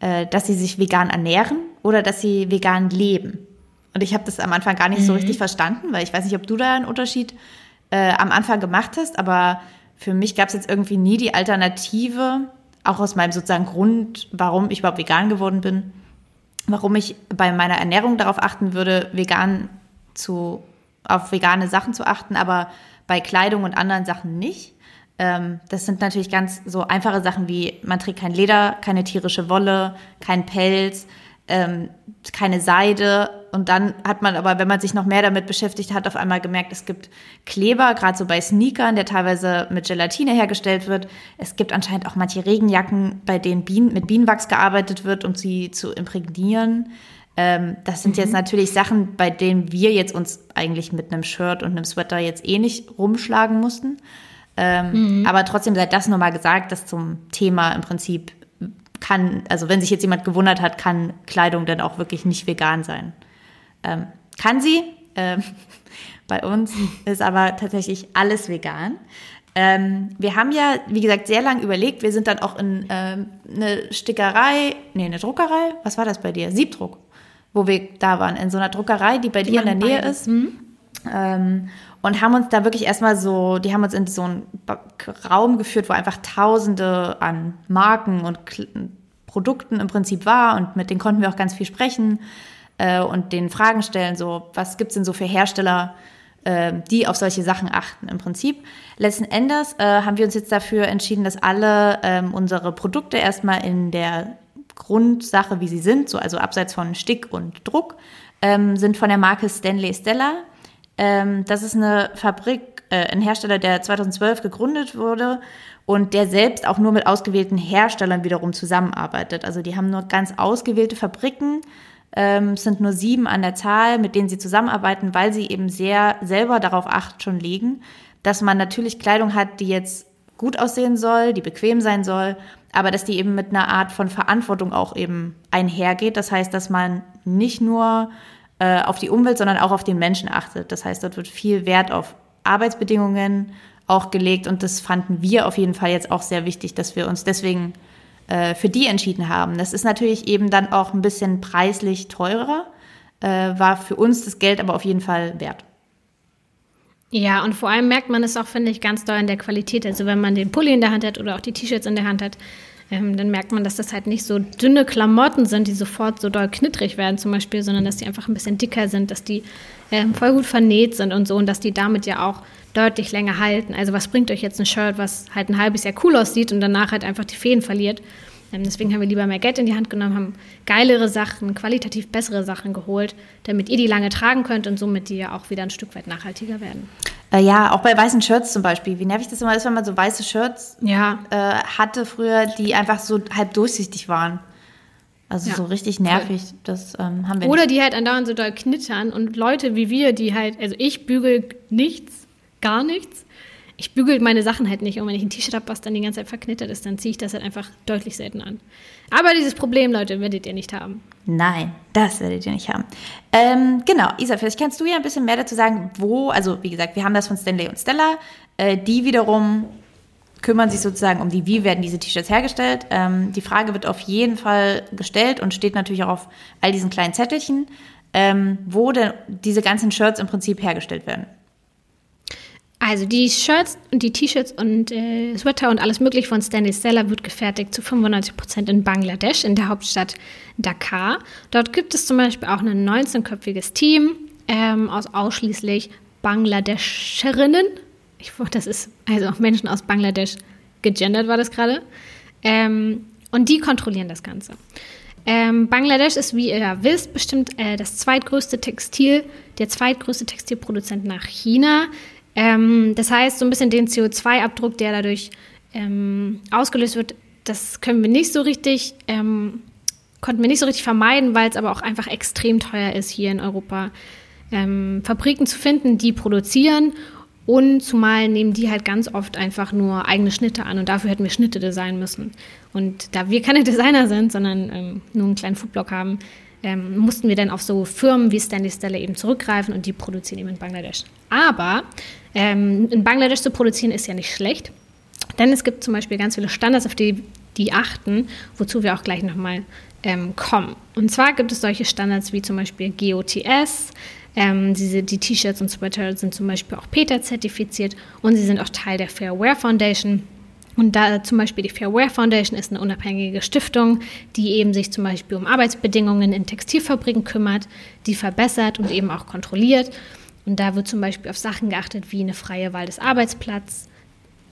äh, dass sie sich vegan ernähren oder dass sie vegan leben. Und ich habe das am Anfang gar nicht mhm. so richtig verstanden, weil ich weiß nicht, ob du da einen Unterschied äh, am Anfang gemacht hast, aber für mich gab es jetzt irgendwie nie die Alternative, auch aus meinem sozusagen Grund, warum ich überhaupt vegan geworden bin, warum ich bei meiner Ernährung darauf achten würde, vegan zu auf vegane Sachen zu achten, aber bei Kleidung und anderen Sachen nicht. Ähm, das sind natürlich ganz so einfache Sachen wie, man trägt kein Leder, keine tierische Wolle, kein Pelz, ähm, keine Seide. Und dann hat man aber, wenn man sich noch mehr damit beschäftigt hat, auf einmal gemerkt, es gibt Kleber, gerade so bei Sneakern, der teilweise mit Gelatine hergestellt wird. Es gibt anscheinend auch manche Regenjacken, bei denen Bienen, mit Bienenwachs gearbeitet wird, um sie zu imprägnieren. Ähm, das sind mhm. jetzt natürlich Sachen, bei denen wir jetzt uns eigentlich mit einem Shirt und einem Sweater jetzt eh nicht rumschlagen mussten. Ähm, mhm. Aber trotzdem sei das nochmal gesagt, dass zum Thema im Prinzip kann, also wenn sich jetzt jemand gewundert hat, kann Kleidung dann auch wirklich nicht vegan sein. Ähm, kann sie. Ähm, bei uns ist aber tatsächlich alles vegan. Ähm, wir haben ja, wie gesagt, sehr lange überlegt. Wir sind dann auch in ähm, eine Stickerei, nee, eine Druckerei. Was war das bei dir? Siebdruck, wo wir da waren, in so einer Druckerei, die bei die dir in der Nähe beide. ist. Mhm. Ähm, und haben uns da wirklich erstmal so, die haben uns in so einen Raum geführt, wo einfach Tausende an Marken und Produkten im Prinzip war und mit denen konnten wir auch ganz viel sprechen äh, und den Fragen stellen, so was gibt es denn so für Hersteller, äh, die auf solche Sachen achten im Prinzip. Letzten Endes äh, haben wir uns jetzt dafür entschieden, dass alle ähm, unsere Produkte erstmal in der Grundsache, wie sie sind, so also abseits von Stick und Druck, ähm, sind von der Marke Stanley Stella ähm, das ist eine Fabrik, äh, ein Hersteller, der 2012 gegründet wurde und der selbst auch nur mit ausgewählten Herstellern wiederum zusammenarbeitet. Also die haben nur ganz ausgewählte Fabriken, ähm, sind nur sieben an der Zahl, mit denen sie zusammenarbeiten, weil sie eben sehr selber darauf Acht schon legen, dass man natürlich Kleidung hat, die jetzt gut aussehen soll, die bequem sein soll, aber dass die eben mit einer Art von Verantwortung auch eben einhergeht. Das heißt, dass man nicht nur äh, auf die Umwelt, sondern auch auf den Menschen achtet. Das heißt, dort wird viel Wert auf Arbeitsbedingungen auch gelegt und das fanden wir auf jeden Fall jetzt auch sehr wichtig, dass wir uns deswegen äh, für die entschieden haben. Das ist natürlich eben dann auch ein bisschen preislich teurer, äh, war für uns das Geld aber auf jeden Fall wert. Ja, und vor allem merkt man es auch, finde ich, ganz doll in der Qualität. Also wenn man den Pulli in der Hand hat oder auch die T-Shirts in der Hand hat, ähm, dann merkt man, dass das halt nicht so dünne Klamotten sind, die sofort so doll knittrig werden zum Beispiel, sondern dass die einfach ein bisschen dicker sind, dass die ähm, voll gut vernäht sind und so und dass die damit ja auch deutlich länger halten. Also was bringt euch jetzt ein Shirt, was halt ein halbes Jahr cool aussieht und danach halt einfach die Fäden verliert? Ähm, deswegen haben wir lieber mehr Geld in die Hand genommen, haben geilere Sachen, qualitativ bessere Sachen geholt, damit ihr die lange tragen könnt und somit die ja auch wieder ein Stück weit nachhaltiger werden. Äh, ja, auch bei weißen Shirts zum Beispiel. Wie nervig das immer ist, wenn man so weiße Shirts ja. äh, hatte früher, die einfach so halb durchsichtig waren. Also ja. so richtig nervig, das ähm, haben wir Oder nicht. die halt andauernd so doll knittern und Leute wie wir, die halt, also ich bügel nichts, gar nichts ich bügel meine Sachen halt nicht. Und wenn ich ein T-Shirt habe, was dann die ganze Zeit verknittert ist, dann ziehe ich das halt einfach deutlich selten an. Aber dieses Problem, Leute, werdet ihr nicht haben. Nein, das werdet ihr nicht haben. Ähm, genau, Isa, vielleicht kannst du ja ein bisschen mehr dazu sagen, wo, also wie gesagt, wir haben das von Stanley und Stella. Äh, die wiederum kümmern sich sozusagen um die, wie werden diese T-Shirts hergestellt. Ähm, die Frage wird auf jeden Fall gestellt und steht natürlich auch auf all diesen kleinen Zettelchen, ähm, wo denn diese ganzen Shirts im Prinzip hergestellt werden. Also die Shirts und die T-Shirts und äh, Sweater und alles mögliche von Stanley Stella wird gefertigt zu 95 Prozent in Bangladesch, in der Hauptstadt Dakar. Dort gibt es zum Beispiel auch ein 19-köpfiges Team ähm, aus ausschließlich Bangladescherinnen. Ich, das ist also Menschen aus Bangladesch gegendert war das gerade. Ähm, und die kontrollieren das Ganze. Ähm, Bangladesch ist, wie ihr wisst, bestimmt äh, das zweitgrößte Textil, der zweitgrößte Textilproduzent nach China. Ähm, das heißt, so ein bisschen den CO2-Abdruck, der dadurch ähm, ausgelöst wird, das können wir nicht so richtig, ähm, konnten wir nicht so richtig vermeiden, weil es aber auch einfach extrem teuer ist, hier in Europa ähm, Fabriken zu finden, die produzieren. Und zumal nehmen die halt ganz oft einfach nur eigene Schnitte an und dafür hätten wir Schnitte designen müssen. Und da wir keine Designer sind, sondern ähm, nur einen kleinen Foodblock haben, ähm, mussten wir dann auf so Firmen wie Stanley Stella eben zurückgreifen und die produzieren eben in Bangladesch. Aber ähm, in Bangladesch zu produzieren ist ja nicht schlecht, denn es gibt zum Beispiel ganz viele Standards, auf die die achten, wozu wir auch gleich nochmal ähm, kommen. Und zwar gibt es solche Standards wie zum Beispiel GOTS, ähm, diese, die T-Shirts und Sweater sind zum Beispiel auch PETA zertifiziert und sie sind auch Teil der Fair Wear Foundation. Und da zum Beispiel die Fair Wear Foundation ist eine unabhängige Stiftung, die eben sich zum Beispiel um Arbeitsbedingungen in Textilfabriken kümmert, die verbessert und eben auch kontrolliert. Und da wird zum Beispiel auf Sachen geachtet wie eine freie Wahl des Arbeitsplatzes,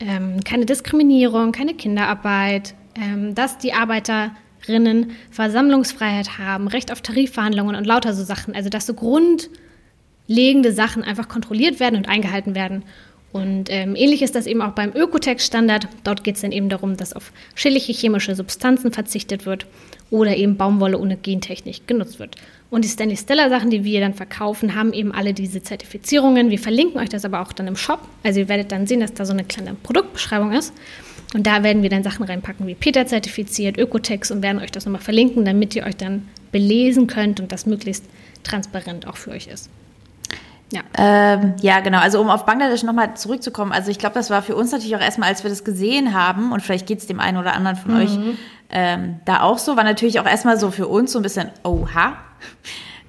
ähm, keine Diskriminierung, keine Kinderarbeit, ähm, dass die Arbeiterinnen Versammlungsfreiheit haben, Recht auf Tarifverhandlungen und lauter so Sachen. Also dass so grundlegende Sachen einfach kontrolliert werden und eingehalten werden. Und ähm, ähnlich ist das eben auch beim Ökotex-Standard. Dort geht es dann eben darum, dass auf schädliche chemische Substanzen verzichtet wird oder eben Baumwolle ohne Gentechnik genutzt wird. Und die Stanley Stella Sachen, die wir dann verkaufen, haben eben alle diese Zertifizierungen. Wir verlinken euch das aber auch dann im Shop. Also ihr werdet dann sehen, dass da so eine kleine Produktbeschreibung ist. Und da werden wir dann Sachen reinpacken wie Peter zertifiziert, Ökotex und werden euch das nochmal verlinken, damit ihr euch dann belesen könnt und das möglichst transparent auch für euch ist. Ja. Ähm, ja, genau. Also um auf Bangladesch nochmal zurückzukommen, also ich glaube, das war für uns natürlich auch erstmal, als wir das gesehen haben, und vielleicht geht es dem einen oder anderen von mhm. euch ähm, da auch so, war natürlich auch erstmal so für uns so ein bisschen, oha.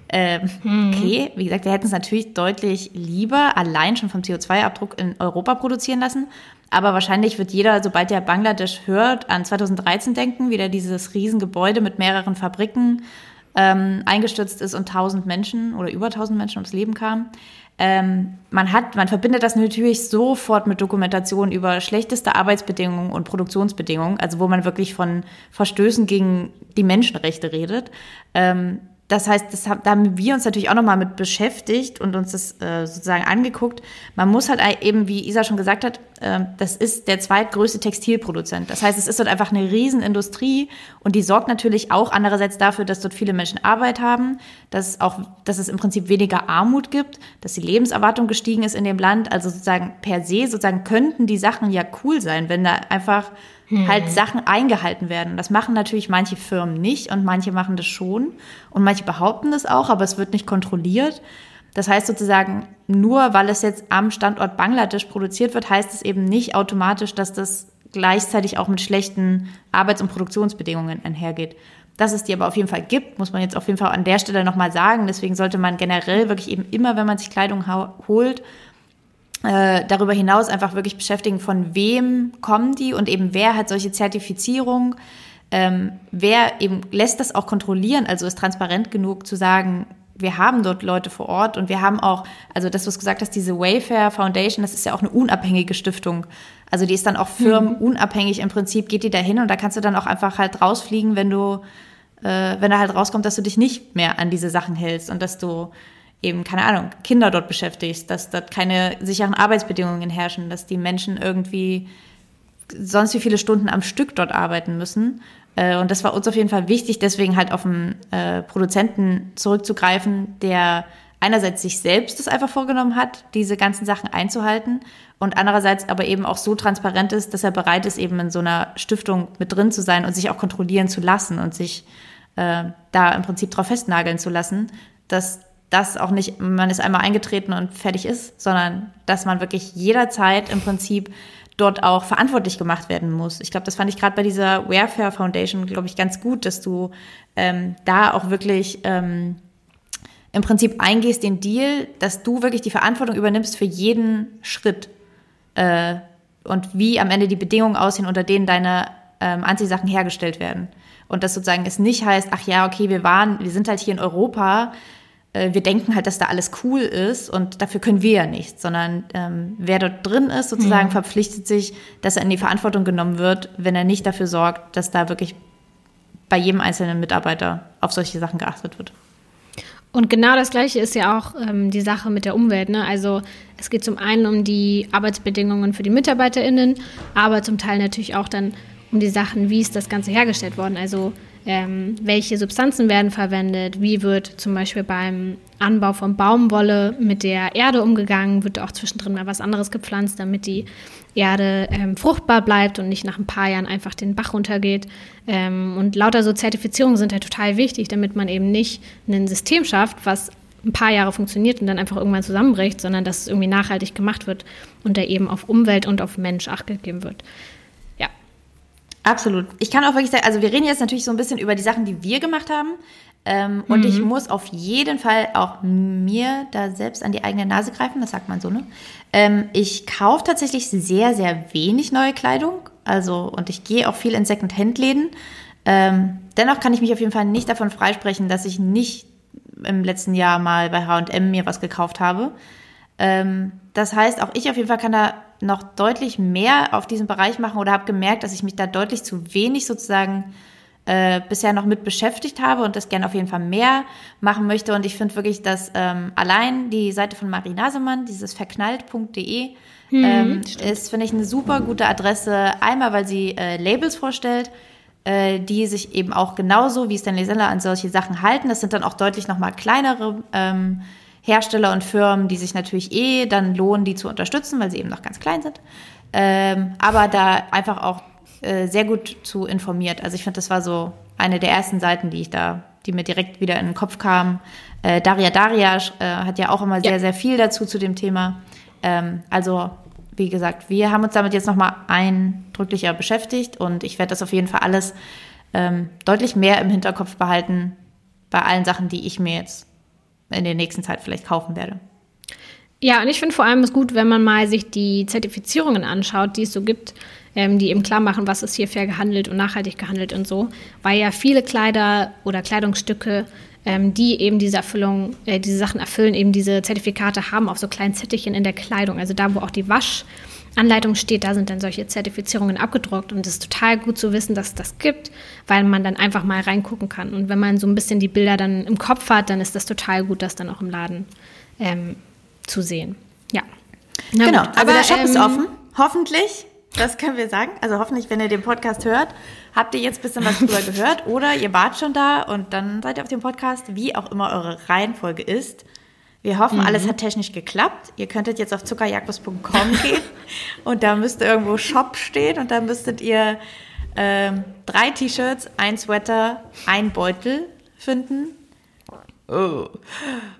Ähm, mhm. Okay, wie gesagt, wir hätten es natürlich deutlich lieber allein schon vom CO2-Abdruck in Europa produzieren lassen. Aber wahrscheinlich wird jeder, sobald der Bangladesch hört, an 2013 denken, wieder dieses Riesengebäude mit mehreren Fabriken ähm, eingestürzt ist und tausend Menschen oder über tausend Menschen ums Leben kamen. Ähm, man hat, man verbindet das natürlich sofort mit Dokumentationen über schlechteste Arbeitsbedingungen und Produktionsbedingungen, also wo man wirklich von Verstößen gegen die Menschenrechte redet. Ähm, das heißt, das, da haben wir uns natürlich auch nochmal mit beschäftigt und uns das äh, sozusagen angeguckt. Man muss halt eben, wie Isa schon gesagt hat, äh, das ist der zweitgrößte Textilproduzent. Das heißt, es ist dort einfach eine Riesenindustrie und die sorgt natürlich auch andererseits dafür, dass dort viele Menschen Arbeit haben, dass, auch, dass es im Prinzip weniger Armut gibt, dass die Lebenserwartung gestiegen ist in dem Land. Also sozusagen per se, sozusagen könnten die Sachen ja cool sein, wenn da einfach hm. halt Sachen eingehalten werden. Das machen natürlich manche Firmen nicht und manche machen das schon und manche behaupten das auch, aber es wird nicht kontrolliert. Das heißt sozusagen, nur weil es jetzt am Standort Bangladesch produziert wird, heißt es eben nicht automatisch, dass das gleichzeitig auch mit schlechten Arbeits- und Produktionsbedingungen einhergeht. Dass es die aber auf jeden Fall gibt, muss man jetzt auf jeden Fall an der Stelle nochmal sagen. Deswegen sollte man generell wirklich eben immer, wenn man sich Kleidung holt, äh, darüber hinaus einfach wirklich beschäftigen, von wem kommen die und eben wer hat solche Zertifizierung, ähm, wer eben lässt das auch kontrollieren, also ist transparent genug zu sagen, wir haben dort Leute vor Ort und wir haben auch, also das, was gesagt hast, diese Wayfair Foundation, das ist ja auch eine unabhängige Stiftung. Also die ist dann auch firmenunabhängig im Prinzip, geht die da hin und da kannst du dann auch einfach halt rausfliegen, wenn du, äh, wenn da halt rauskommt, dass du dich nicht mehr an diese Sachen hältst und dass du eben, keine Ahnung, Kinder dort beschäftigst, dass dort keine sicheren Arbeitsbedingungen herrschen, dass die Menschen irgendwie sonst wie viele Stunden am Stück dort arbeiten müssen. Äh, und das war uns auf jeden Fall wichtig, deswegen halt auf einen äh, Produzenten zurückzugreifen, der einerseits sich selbst das einfach vorgenommen hat, diese ganzen Sachen einzuhalten und andererseits aber eben auch so transparent ist, dass er bereit ist, eben in so einer Stiftung mit drin zu sein und sich auch kontrollieren zu lassen und sich äh, da im Prinzip drauf festnageln zu lassen, dass das auch nicht, man ist einmal eingetreten und fertig ist, sondern dass man wirklich jederzeit im Prinzip dort auch verantwortlich gemacht werden muss. Ich glaube, das fand ich gerade bei dieser Warefare Foundation, glaube ich, ganz gut, dass du ähm, da auch wirklich ähm, im Prinzip eingehst den Deal, dass du wirklich die Verantwortung übernimmst für jeden Schritt äh, und wie am Ende die Bedingungen aussehen, unter denen deine ähm, Anziehsachen hergestellt werden. Und dass sozusagen es nicht heißt, ach ja, okay, wir waren, wir sind halt hier in Europa, wir denken halt, dass da alles cool ist und dafür können wir ja nichts, sondern ähm, wer dort drin ist, sozusagen mhm. verpflichtet sich, dass er in die Verantwortung genommen wird, wenn er nicht dafür sorgt, dass da wirklich bei jedem einzelnen Mitarbeiter auf solche Sachen geachtet wird. Und genau das Gleiche ist ja auch ähm, die Sache mit der Umwelt. Ne? Also es geht zum einen um die Arbeitsbedingungen für die MitarbeiterInnen, aber zum Teil natürlich auch dann um die Sachen, wie ist das Ganze hergestellt worden. Also ähm, welche Substanzen werden verwendet, wie wird zum Beispiel beim Anbau von Baumwolle mit der Erde umgegangen, wird auch zwischendrin mal was anderes gepflanzt, damit die Erde ähm, fruchtbar bleibt und nicht nach ein paar Jahren einfach den Bach runtergeht. Ähm, und lauter so Zertifizierungen sind halt total wichtig, damit man eben nicht ein System schafft, was ein paar Jahre funktioniert und dann einfach irgendwann zusammenbricht, sondern dass es irgendwie nachhaltig gemacht wird und da eben auf Umwelt und auf Mensch Acht gegeben wird. Absolut. Ich kann auch wirklich sagen, also wir reden jetzt natürlich so ein bisschen über die Sachen, die wir gemacht haben. Ähm, und mhm. ich muss auf jeden Fall auch mir da selbst an die eigene Nase greifen, das sagt man so, ne? Ähm, ich kaufe tatsächlich sehr, sehr wenig neue Kleidung. Also, und ich gehe auch viel in Second-Hand-Läden. Ähm, dennoch kann ich mich auf jeden Fall nicht davon freisprechen, dass ich nicht im letzten Jahr mal bei HM mir was gekauft habe. Ähm, das heißt, auch ich auf jeden Fall kann da noch deutlich mehr auf diesem Bereich machen oder habe gemerkt, dass ich mich da deutlich zu wenig sozusagen äh, bisher noch mit beschäftigt habe und das gerne auf jeden Fall mehr machen möchte. Und ich finde wirklich, dass ähm, allein die Seite von Marie Nasemann, dieses verknallt.de, hm, ähm, ist, finde ich, eine super gute Adresse. Einmal, weil sie äh, Labels vorstellt, äh, die sich eben auch genauso wie Stanley Zeller an solche Sachen halten. Das sind dann auch deutlich nochmal kleinere ähm, Hersteller und Firmen, die sich natürlich eh dann lohnen, die zu unterstützen, weil sie eben noch ganz klein sind. Ähm, aber da einfach auch äh, sehr gut zu informiert. Also ich finde, das war so eine der ersten Seiten, die ich da, die mir direkt wieder in den Kopf kam. Äh, Daria Daria äh, hat ja auch immer sehr, ja. sehr viel dazu zu dem Thema. Ähm, also wie gesagt, wir haben uns damit jetzt nochmal eindrücklicher beschäftigt und ich werde das auf jeden Fall alles ähm, deutlich mehr im Hinterkopf behalten bei allen Sachen, die ich mir jetzt in der nächsten Zeit vielleicht kaufen werde. Ja, und ich finde vor allem es gut, wenn man mal sich die Zertifizierungen anschaut, die es so gibt, ähm, die eben klar machen, was ist hier fair gehandelt und nachhaltig gehandelt und so, weil ja viele Kleider oder Kleidungsstücke, ähm, die eben diese Erfüllung, äh, diese Sachen erfüllen, eben diese Zertifikate haben auf so kleinen Zettelchen in der Kleidung. Also da, wo auch die Waschanleitung steht, da sind dann solche Zertifizierungen abgedruckt und es ist total gut zu wissen, dass es das gibt, weil man dann einfach mal reingucken kann. Und wenn man so ein bisschen die Bilder dann im Kopf hat, dann ist das total gut, das dann auch im Laden ähm, zu sehen. Ja. Na genau, gut. aber der Shop ähm, ist offen. Hoffentlich. Das können wir sagen. Also hoffentlich, wenn ihr den Podcast hört, habt ihr jetzt ein bisschen was drüber gehört oder ihr wart schon da und dann seid ihr auf dem Podcast, wie auch immer eure Reihenfolge ist. Wir hoffen, mhm. alles hat technisch geklappt. Ihr könntet jetzt auf zuckerjagdbus.com gehen und da müsste irgendwo Shop stehen und da müsstet ihr ähm, drei T-Shirts, ein Sweater, ein Beutel finden. Oh.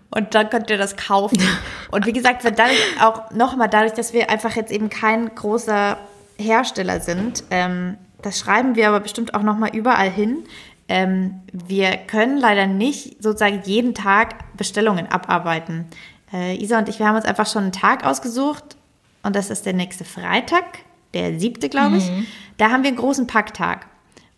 Und dann könnt ihr das kaufen. Und wie gesagt, dadurch auch nochmal dadurch, dass wir einfach jetzt eben kein großer Hersteller sind, ähm, das schreiben wir aber bestimmt auch nochmal überall hin. Ähm, wir können leider nicht sozusagen jeden Tag Bestellungen abarbeiten. Äh, Isa und ich, wir haben uns einfach schon einen Tag ausgesucht und das ist der nächste Freitag, der siebte, glaube ich. Mhm. Da haben wir einen großen Packtag.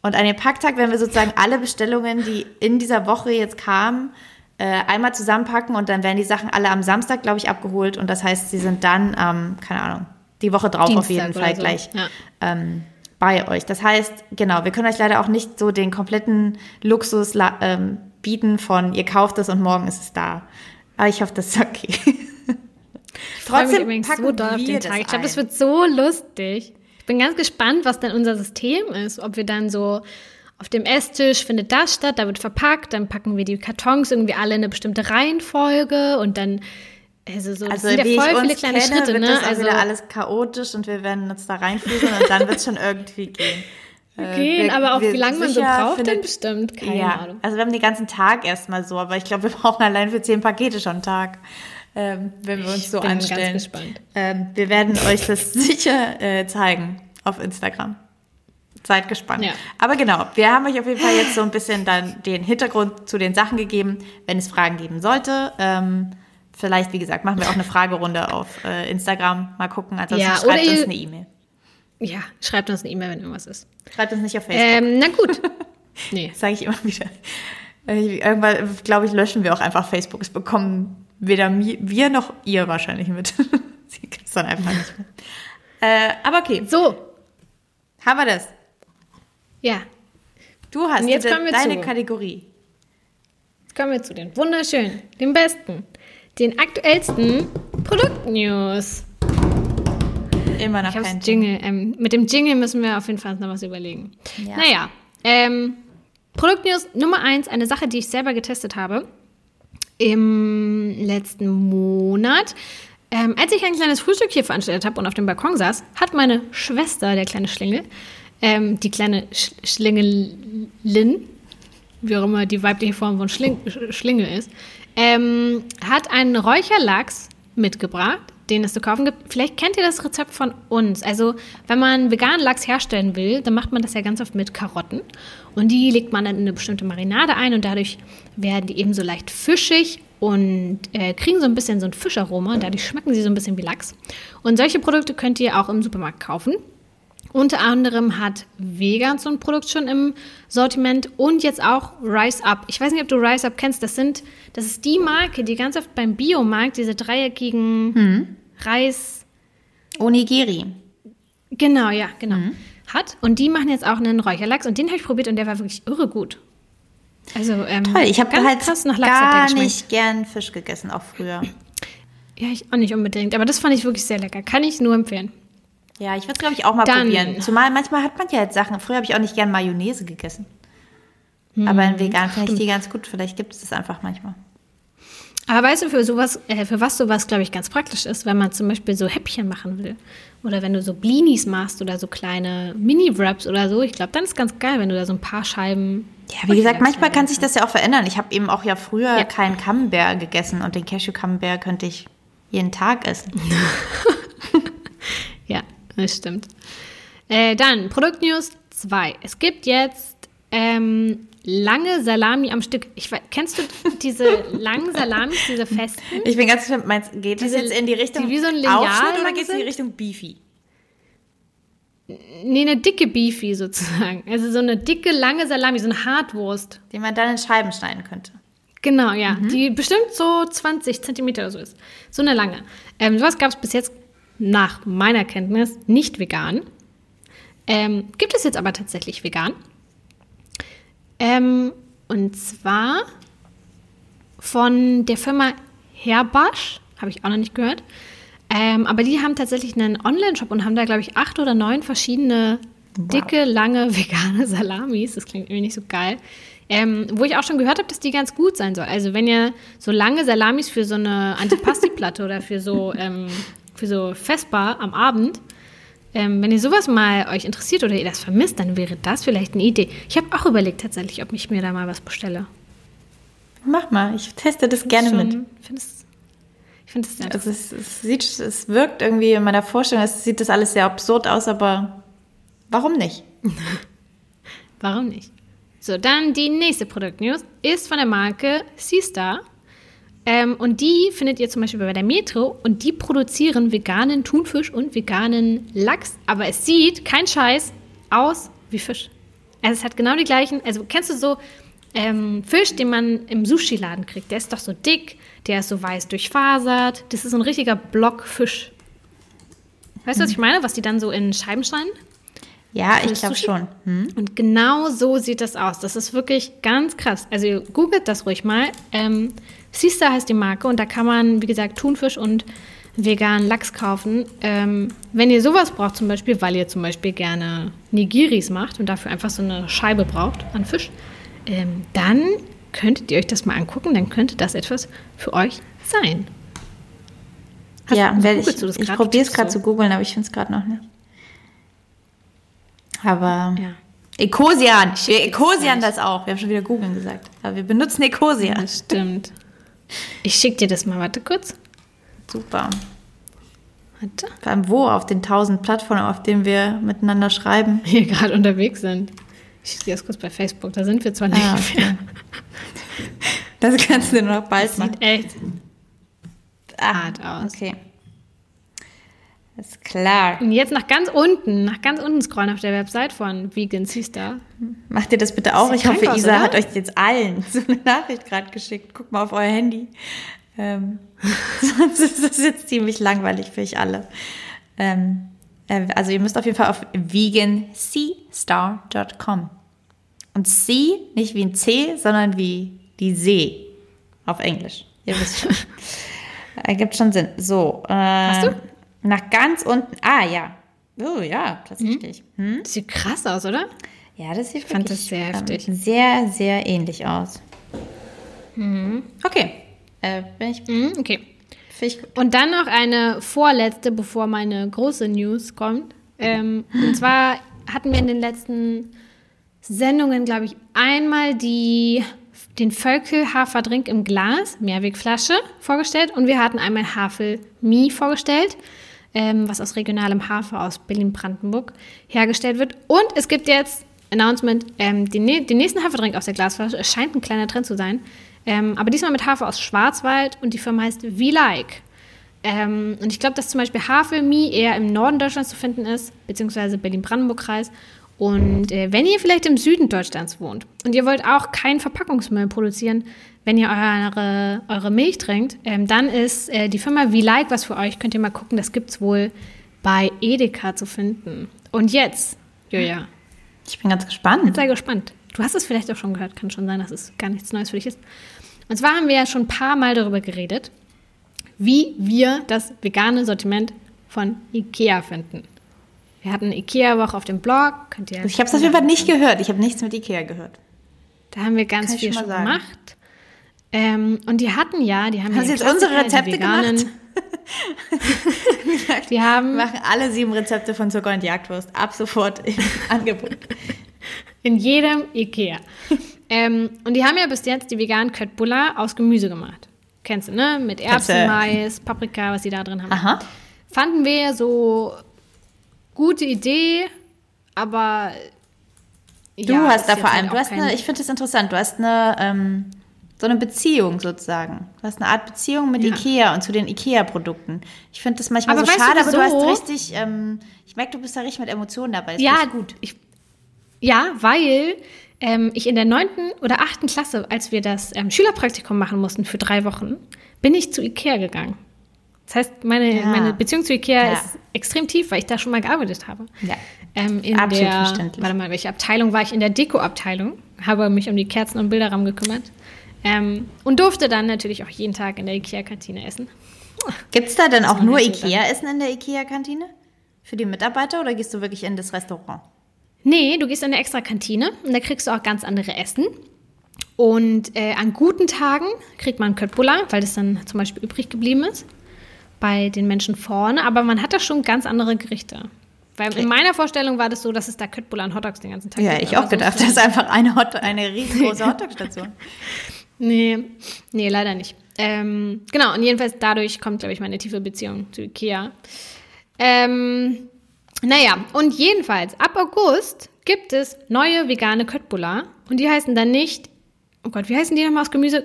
Und an dem Packtag werden wir sozusagen alle Bestellungen, die in dieser Woche jetzt kamen, äh, einmal zusammenpacken und dann werden die Sachen alle am Samstag, glaube ich, abgeholt. Und das heißt, sie sind dann, ähm, keine Ahnung, die Woche drauf Dienstag auf jeden Fall so. gleich ja. ähm, bei euch. Das heißt, genau, wir können euch leider auch nicht so den kompletten Luxus ähm, bieten von ihr kauft es und morgen ist es da. Aber ich hoffe, das ist okay. Ich freue mich übrigens so doll auf den Tag. Ich glaube, das wird so lustig. Ich bin ganz gespannt, was denn unser System ist. Ob wir dann so auf dem Esstisch findet das statt, da wird verpackt, dann packen wir die Kartons irgendwie alle in eine bestimmte Reihenfolge und dann also so also, sind ja voll viele kleine kenne, Schritte, wird ne? Das also wieder alles chaotisch und wir werden uns da reinführen und dann wird es schon irgendwie gehen. Äh, gehen, wir, aber auch wie lange man so braucht, findet, dann bestimmt. Keine ja, Ahnung. Also wir haben den ganzen Tag erstmal so, aber ich glaube, wir brauchen allein für zehn Pakete schon einen Tag, ähm, wenn wir uns ich so bin anstellen. Ganz gespannt. Ähm, wir werden euch das sicher äh, zeigen auf Instagram. Seid gespannt. Ja. Aber genau, wir haben euch auf jeden Fall jetzt so ein bisschen dann den Hintergrund zu den Sachen gegeben, wenn es Fragen geben sollte. Ähm, vielleicht, wie gesagt, machen wir auch eine Fragerunde auf äh, Instagram. Mal gucken. Ansonsten ja, schreibt uns eine E-Mail. Ja, schreibt uns eine E-Mail, wenn irgendwas ist. Schreibt uns nicht auf Facebook. Ähm, na gut. nee. Sage ich immer wieder. Irgendwann, glaube ich, löschen wir auch einfach Facebook. Es bekommen weder wir noch ihr wahrscheinlich mit. Sie kriegt es dann einfach nicht mit. Äh, aber okay. So. Haben wir das? Ja. Du hast jetzt de deine zu. Kategorie. Jetzt kommen wir zu den wunderschönen, den besten, den aktuellsten Produktnews. Immer noch ich kein Jingle. Ähm, mit dem Jingle müssen wir auf jeden Fall noch was überlegen. Ja. Naja, ähm, Produktnews Nummer eins, eine Sache, die ich selber getestet habe im letzten Monat. Ähm, als ich ein kleines Frühstück hier veranstaltet habe und auf dem Balkon saß, hat meine Schwester, der kleine Schlingel, ähm, die kleine Sch Schlingelin, wie auch immer die weibliche Form von Schling Schlingel ist, ähm, hat einen Räucherlachs mitgebracht, den es zu kaufen gibt. Vielleicht kennt ihr das Rezept von uns. Also, wenn man veganen Lachs herstellen will, dann macht man das ja ganz oft mit Karotten. Und die legt man dann in eine bestimmte Marinade ein und dadurch werden die eben so leicht fischig und äh, kriegen so ein bisschen so ein Fischaroma und dadurch schmecken sie so ein bisschen wie Lachs. Und solche Produkte könnt ihr auch im Supermarkt kaufen. Unter anderem hat Vegan so ein Produkt schon im Sortiment und jetzt auch Rise Up. Ich weiß nicht, ob du Rise Up kennst. Das sind, das ist die Marke, die ganz oft beim Biomarkt diese dreieckigen hm. Reis. Onigiri. Genau, ja, genau. Mhm. Hat. Und die machen jetzt auch einen Räucherlachs und den habe ich probiert und der war wirklich irre gut. Also, ähm, Toll, ich habe halt krass nach Lachs gar nicht gern Fisch gegessen, auch früher. Ja, ich auch nicht unbedingt. Aber das fand ich wirklich sehr lecker. Kann ich nur empfehlen. Ja, ich würde es, glaube ich, auch mal Dann, probieren. Zumal manchmal hat man ja jetzt Sachen. Früher habe ich auch nicht gern Mayonnaise gegessen. Hm, Aber in vegan finde ich die ganz gut. Vielleicht gibt es das einfach manchmal. Aber weißt du, für sowas, äh, für was sowas, glaube ich, ganz praktisch ist, wenn man zum Beispiel so Häppchen machen will. Oder wenn du so Blinis machst oder so kleine Mini-Wraps oder so. Ich glaube, dann ist ganz geil, wenn du da so ein paar Scheiben. Ja, wie gesagt, manchmal kann sich das ja auch verändern. Ich habe eben auch ja früher ja. keinen Camembert gegessen und den Cashew-Camembert könnte ich jeden Tag essen. das stimmt. Äh, dann Produktnews 2. Es gibt jetzt ähm, lange Salami am Stück. Ich, kennst du diese langen Salamis, diese festen? Ich bin ganz gespannt, meinst geht diese, das jetzt in die Richtung die wie so ein Lineal oder geht es in die Richtung Beefy? Nee, eine dicke Beefy sozusagen. Also so eine dicke, lange Salami, so eine Hartwurst. Die man dann in Scheiben schneiden könnte. Genau, ja. Mhm. Die bestimmt so 20 Zentimeter oder so ist. So eine lange. Ähm, sowas gab es bis jetzt nach meiner Kenntnis nicht vegan. Ähm, gibt es jetzt aber tatsächlich vegan. Ähm, und zwar von der Firma Herbasch, habe ich auch noch nicht gehört. Ähm, aber die haben tatsächlich einen Online-Shop und haben da, glaube ich, acht oder neun verschiedene dicke, lange vegane Salamis. Das klingt irgendwie nicht so geil. Ähm, wo ich auch schon gehört habe, dass die ganz gut sein soll. Also wenn ihr so lange Salamis für so eine Antipasti-Platte oder für so, ähm, für so Festbar am Abend ähm, wenn ihr sowas mal euch interessiert oder ihr das vermisst, dann wäre das vielleicht eine Idee. Ich habe auch überlegt tatsächlich, ob ich mir da mal was bestelle. Mach mal, ich teste das gerne schon, mit. Findest, ich finde es also es, es, sieht, es wirkt irgendwie in meiner Vorstellung, es sieht das alles sehr absurd aus, aber warum nicht? warum nicht? So, dann die nächste Produktnews ist von der Marke Seastar. Ähm, und die findet ihr zum Beispiel bei der Metro und die produzieren veganen Thunfisch und veganen Lachs. Aber es sieht, kein Scheiß, aus wie Fisch. Also es hat genau die gleichen, also kennst du so ähm, Fisch, den man im Sushi-Laden kriegt? Der ist doch so dick, der ist so weiß durchfasert. Das ist so ein richtiger Blockfisch. Weißt du, was ich meine? Was die dann so in Scheiben schneiden? Ja, ich glaube schon. Hm? Und genau so sieht das aus. Das ist wirklich ganz krass. Also googelt das ruhig mal. Ähm, Sister heißt die Marke und da kann man, wie gesagt, Thunfisch und veganen Lachs kaufen. Ähm, wenn ihr sowas braucht zum Beispiel, weil ihr zum Beispiel gerne Nigiris macht und dafür einfach so eine Scheibe braucht an Fisch, ähm, dann könntet ihr euch das mal angucken, dann könnte das etwas für euch sein. Hast ja, werde ich, ich probiere es gerade so? zu googeln, aber ich finde es gerade noch nicht. Aber ja. Ecosian, wir Ecosian das auch. Wir haben schon wieder googeln gesagt. Aber wir benutzen Ecosian. Das stimmt. Ich schicke dir das mal, warte kurz. Super. Warte. Vor allem wo? Auf den tausend Plattformen, auf denen wir miteinander schreiben. Hier gerade unterwegs sind. Ich schicke dir das kurz bei Facebook, da sind wir zwar nicht ah, okay. mehr. Das kannst du noch bald das machen. Sieht echt ah, hart aus. Okay. Ist klar. Und jetzt nach ganz unten, nach ganz unten scrollen auf der Website von Vegan Sister. Macht ihr das bitte auch? Ich hoffe, Isa oder? hat euch jetzt allen so eine Nachricht gerade geschickt. Guckt mal auf euer Handy. Ähm, sonst ist das jetzt ziemlich langweilig für euch alle. Ähm, äh, also ihr müsst auf jeden Fall auf veganseastar.com. Und C nicht wie ein C, sondern wie die See auf Englisch. Ihr wisst schon. Ergibt schon Sinn. So. Äh, Hast du? Nach ganz unten. Ah, ja. Oh, ja, tatsächlich. Hm? Hm? Das sieht krass aus, oder? Ja, das sieht ich fand das sehr heftig. Ähm, sehr, sehr ähnlich aus. Mhm. Okay. Äh, bin ich. Mhm, okay. Ich Und dann noch eine vorletzte, bevor meine große News kommt. Ähm, und zwar hatten wir in den letzten Sendungen, glaube ich, einmal die, den Völkel-Haferdrink im Glas, Mehrwegflasche, vorgestellt. Und wir hatten einmal Havel-Mie vorgestellt ähm, was aus regionalem Hafer aus Berlin-Brandenburg hergestellt wird. Und es gibt jetzt, Announcement, ähm, den, den, nächsten Haferdrink aus der Glasflasche. Es scheint ein kleiner Trend zu sein. Ähm, aber diesmal mit Hafer aus Schwarzwald und die Firma heißt V-Like. Ähm, und ich glaube, dass zum Beispiel Havelmie eher im Norden Deutschlands zu finden ist, beziehungsweise Berlin-Brandenburg-Kreis. Und äh, wenn ihr vielleicht im Süden Deutschlands wohnt und ihr wollt auch keinen Verpackungsmüll produzieren, wenn ihr eure, eure Milch trinkt, ähm, dann ist äh, die Firma V-Like was für euch. Könnt ihr mal gucken, das gibt es wohl bei Edeka zu finden. Und jetzt, Julia. Ich bin ganz gespannt. Sei gespannt. Du hast es vielleicht auch schon gehört, kann schon sein, dass es gar nichts Neues für dich ist. Und zwar haben wir ja schon ein paar Mal darüber geredet, wie wir das vegane Sortiment von Ikea finden. Wir hatten Ikea-Woche auf dem Blog. Könnt ihr ich habe es auf jeden Fall nicht gehört. Ich habe nichts mit Ikea gehört. Da haben wir ganz viel schon, schon gemacht. Ähm, und die hatten ja, die haben, haben ja jetzt unsere Rezepte gemacht. die haben machen alle sieben Rezepte von Zucker und Jagdwurst ab sofort im Angebot. In jedem Ikea. ähm, und die haben ja bis jetzt die veganen Köttbullar aus Gemüse gemacht. Kennst du, ne? Mit Erbsen, Mais, Paprika, was sie da drin haben. Aha. Fanden wir so gute Idee, aber Du ja, hast da vor allem, du hast eine, ich finde das interessant, du hast eine, ähm, so eine Beziehung sozusagen. Du hast eine Art Beziehung mit ja. Ikea und zu den Ikea-Produkten. Ich finde das manchmal aber so schade, aber du hast richtig, ähm, ich merke, du bist da richtig mit Emotionen dabei. Das ja, gut. Ich, ja, weil ähm, ich in der neunten oder achten Klasse, als wir das ähm, Schülerpraktikum machen mussten für drei Wochen, bin ich zu Ikea gegangen. Das heißt, meine, ja. meine Beziehung zu Ikea ja. ist extrem tief, weil ich da schon mal gearbeitet habe. Ja. Ähm, in Absolut der, verständlich. Warte mal, welche Abteilung war ich? In der Deko-Abteilung. Habe mich um die Kerzen und Bilderrahmen gekümmert. Ähm, und durfte dann natürlich auch jeden Tag in der Ikea-Kantine essen. Gibt es da denn auch nur Ikea-Essen in der Ikea-Kantine? Für die Mitarbeiter oder gehst du wirklich in das Restaurant? Nee, du gehst in eine extra Kantine und da kriegst du auch ganz andere Essen. Und äh, an guten Tagen kriegt man Köttbullar, weil das dann zum Beispiel übrig geblieben ist bei den Menschen vorne. Aber man hat da schon ganz andere Gerichte. Weil in meiner Vorstellung war das so, dass es da Köttbullar und Hotdogs den ganzen Tag Ja, ich auch gedacht. Das ist einfach eine, Hot eine riesengroße Hotdog-Station. Nee, nee, leider nicht. Ähm, genau, und jedenfalls dadurch kommt, glaube ich, meine tiefe Beziehung zu Ikea. Ähm, naja, und jedenfalls, ab August gibt es neue vegane Köttbullar. Und die heißen dann nicht, oh Gott, wie heißen die nochmal aus Gemüse?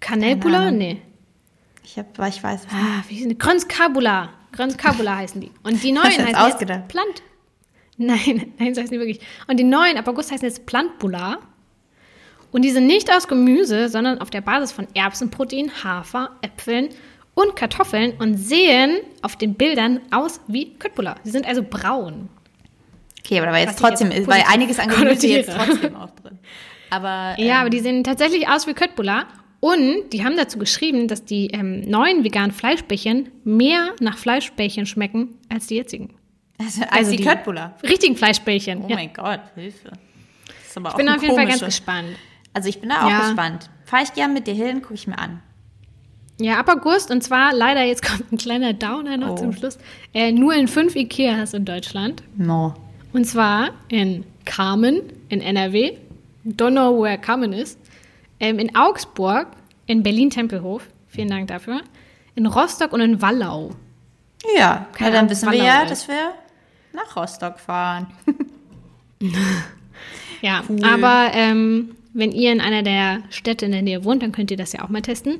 Kanelbullar? Nee. Ich, hab, ich weiß es ah, wie sind die? Grönskabula. Grönskabula heißen die. Und die neuen heißen ausgedacht? jetzt Plant. Nein, nein, so heißen die wirklich. Und die neuen ab August heißen jetzt Plantbula. Und die sind nicht aus Gemüse, sondern auf der Basis von Erbsenprotein, Hafer, Äpfeln und Kartoffeln und sehen auf den Bildern aus wie Köttbullar. Sie sind also braun. Okay, aber da war jetzt trotzdem, jetzt weil einiges an Gemüse jetzt trotzdem auch drin. Aber, ähm, ja, aber die sehen tatsächlich aus wie Köttbullar. Und die haben dazu geschrieben, dass die ähm, neuen veganen Fleischbällchen mehr nach Fleischbällchen schmecken als die jetzigen. Also, als also die, die Köttbullar? Richtigen Fleischbällchen. Oh ja. mein Gott, Hilfe. ich bin auf jeden Fall ganz gespannt. Also ich bin da auch ja. gespannt. Fahre ich gern mit dir hin, gucke ich mir an. Ja, ab August und zwar leider, jetzt kommt ein kleiner Downer noch oh. zum Schluss, äh, nur in fünf Ikeas in Deutschland. No. Und zwar in Carmen in NRW. Don't know where Carmen ist. Ähm, in Augsburg, in Berlin-Tempelhof, vielen Dank dafür, in Rostock und in Wallau. Ja, ja dann wissen Wallau wir ja, dass wir nach Rostock fahren. ja, cool. aber ähm, wenn ihr in einer der Städte in der Nähe wohnt, dann könnt ihr das ja auch mal testen.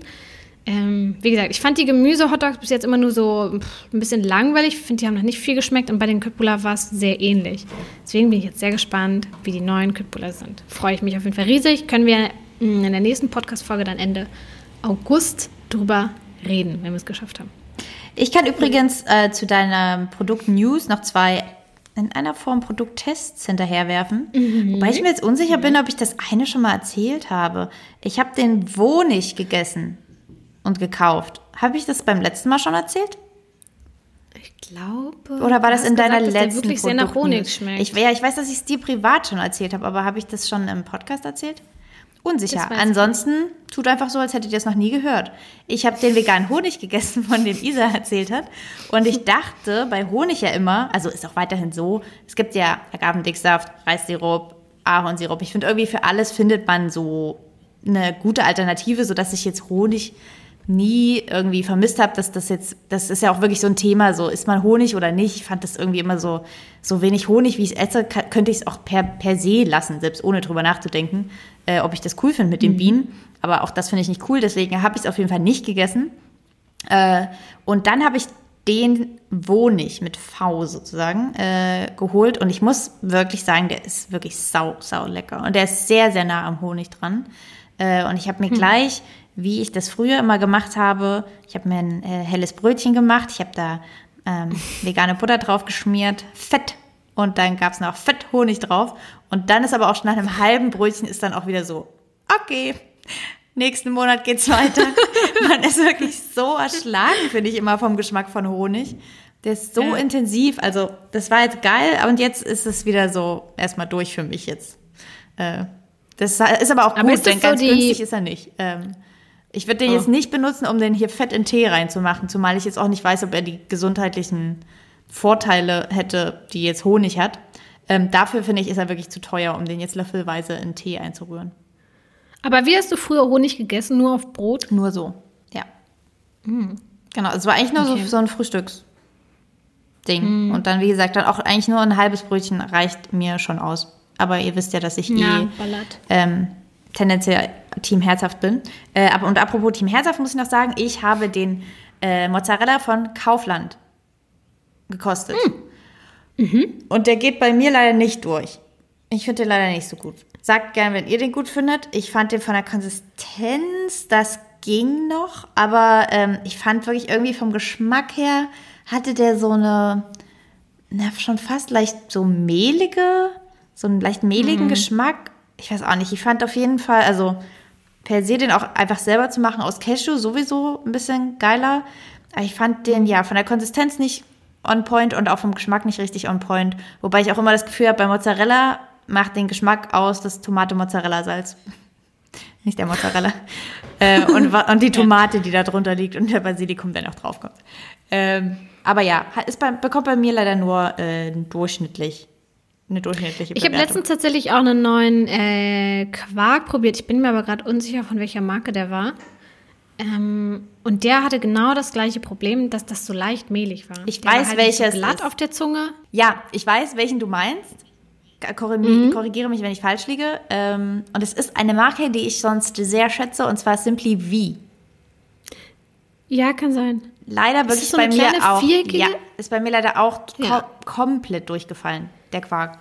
Ähm, wie gesagt, ich fand die Gemüse-Hotdogs bis jetzt immer nur so pff, ein bisschen langweilig. Ich finde, die haben noch nicht viel geschmeckt und bei den Köttbullar war es sehr ähnlich. Deswegen bin ich jetzt sehr gespannt, wie die neuen Köttbullar sind. Freue ich mich auf jeden Fall riesig. Können wir in der nächsten Podcast-Folge dann Ende August drüber reden, wenn wir es geschafft haben. Ich kann übrigens äh, zu deiner Produkt-News noch zwei in einer Form Produkttests hinterherwerfen. Mhm. Wobei ich mir jetzt unsicher bin, ob ich das eine schon mal erzählt habe. Ich habe den Wohnig gegessen und gekauft. Habe ich das beim letzten Mal schon erzählt? Ich glaube. Oder war das in deiner gesagt, letzten dass wirklich sehr nach Honig schmeckt. Ich, ja, ich weiß, dass ich es dir privat schon erzählt habe, aber habe ich das schon im Podcast erzählt? Unsicher. Ansonsten tut einfach so, als hättet ihr es noch nie gehört. Ich habe den veganen Honig gegessen, von dem Isa erzählt hat. Und ich dachte bei Honig ja immer, also ist auch weiterhin so, es gibt ja Agavendicksaft, Reissirup, Ahornsirup. Ich finde irgendwie für alles findet man so eine gute Alternative, sodass ich jetzt Honig nie irgendwie vermisst habe, dass das jetzt, das ist ja auch wirklich so ein Thema, so ist man Honig oder nicht. Ich fand das irgendwie immer so, so wenig Honig, wie ich es esse, könnte ich es auch per, per se lassen, selbst ohne drüber nachzudenken, äh, ob ich das cool finde mit den mhm. Bienen. Aber auch das finde ich nicht cool, deswegen habe ich es auf jeden Fall nicht gegessen. Äh, und dann habe ich den Wohnig mit V sozusagen äh, geholt und ich muss wirklich sagen, der ist wirklich sau, sau lecker und der ist sehr, sehr nah am Honig dran. Äh, und ich habe mir hm. gleich wie ich das früher immer gemacht habe. Ich habe mir ein äh, helles Brötchen gemacht. Ich habe da ähm, vegane Butter drauf geschmiert, Fett und dann gab es noch Fett Honig drauf. Und dann ist aber auch schon nach einem halben Brötchen ist dann auch wieder so, okay, nächsten Monat geht's weiter. Man ist wirklich so erschlagen, finde ich immer vom Geschmack von Honig. Der ist so ja. intensiv. Also, das war jetzt geil, und jetzt ist es wieder so erstmal durch für mich jetzt. Äh, das ist aber auch gut, aber denn so ganz günstig ist er nicht. Ähm, ich würde den oh. jetzt nicht benutzen, um den hier fett in Tee reinzumachen, zumal ich jetzt auch nicht weiß, ob er die gesundheitlichen Vorteile hätte, die jetzt Honig hat. Ähm, dafür finde ich, ist er wirklich zu teuer, um den jetzt löffelweise in Tee einzurühren. Aber wie hast du früher Honig gegessen? Nur auf Brot? Nur so, ja. Mhm. Genau, es war eigentlich nur okay. so, so ein Frühstücksding. Mhm. Und dann, wie gesagt, dann auch eigentlich nur ein halbes Brötchen reicht mir schon aus. Aber ihr wisst ja, dass ich ja, eh ähm, tendenziell Team Herzhaft bin. Äh, aber, und apropos Team Herzhaft muss ich noch sagen, ich habe den äh, Mozzarella von Kaufland gekostet. Mhm. Mhm. Und der geht bei mir leider nicht durch. Ich finde den leider nicht so gut. Sagt gern, wenn ihr den gut findet. Ich fand den von der Konsistenz, das ging noch, aber ähm, ich fand wirklich irgendwie vom Geschmack her hatte der so eine, na, schon fast leicht so mehlige, so einen leicht mehligen mhm. Geschmack. Ich weiß auch nicht. Ich fand auf jeden Fall, also per se den auch einfach selber zu machen aus Cashew sowieso ein bisschen geiler. Aber ich fand den ja von der Konsistenz nicht on point und auch vom Geschmack nicht richtig on point. Wobei ich auch immer das Gefühl habe, bei Mozzarella macht den Geschmack aus das Tomate-Mozzarella-Salz. Nicht der Mozzarella. äh, und, und die Tomate, die da drunter liegt und der Basilikum, der noch draufkommt. Ähm, aber ja, ist bei, bekommt bei mir leider nur äh, durchschnittlich. Eine durchschnittliche Ich habe letztens tatsächlich auch einen neuen äh, Quark probiert. Ich bin mir aber gerade unsicher, von welcher Marke der war. Ähm, und der hatte genau das gleiche Problem, dass das so leicht mehlig war. Ich der weiß, halt welches. So glatt ist. auf der Zunge. Ja, ich weiß, welchen du meinst. Mhm. Korrigiere mich, wenn ich falsch liege. Ähm, und es ist eine Marke, die ich sonst sehr schätze, und zwar Simply V. Ja, kann sein. Leider wirklich so bei mir auch. Viereckige? Ja, ist bei mir leider auch ja. kom komplett durchgefallen, der Quark.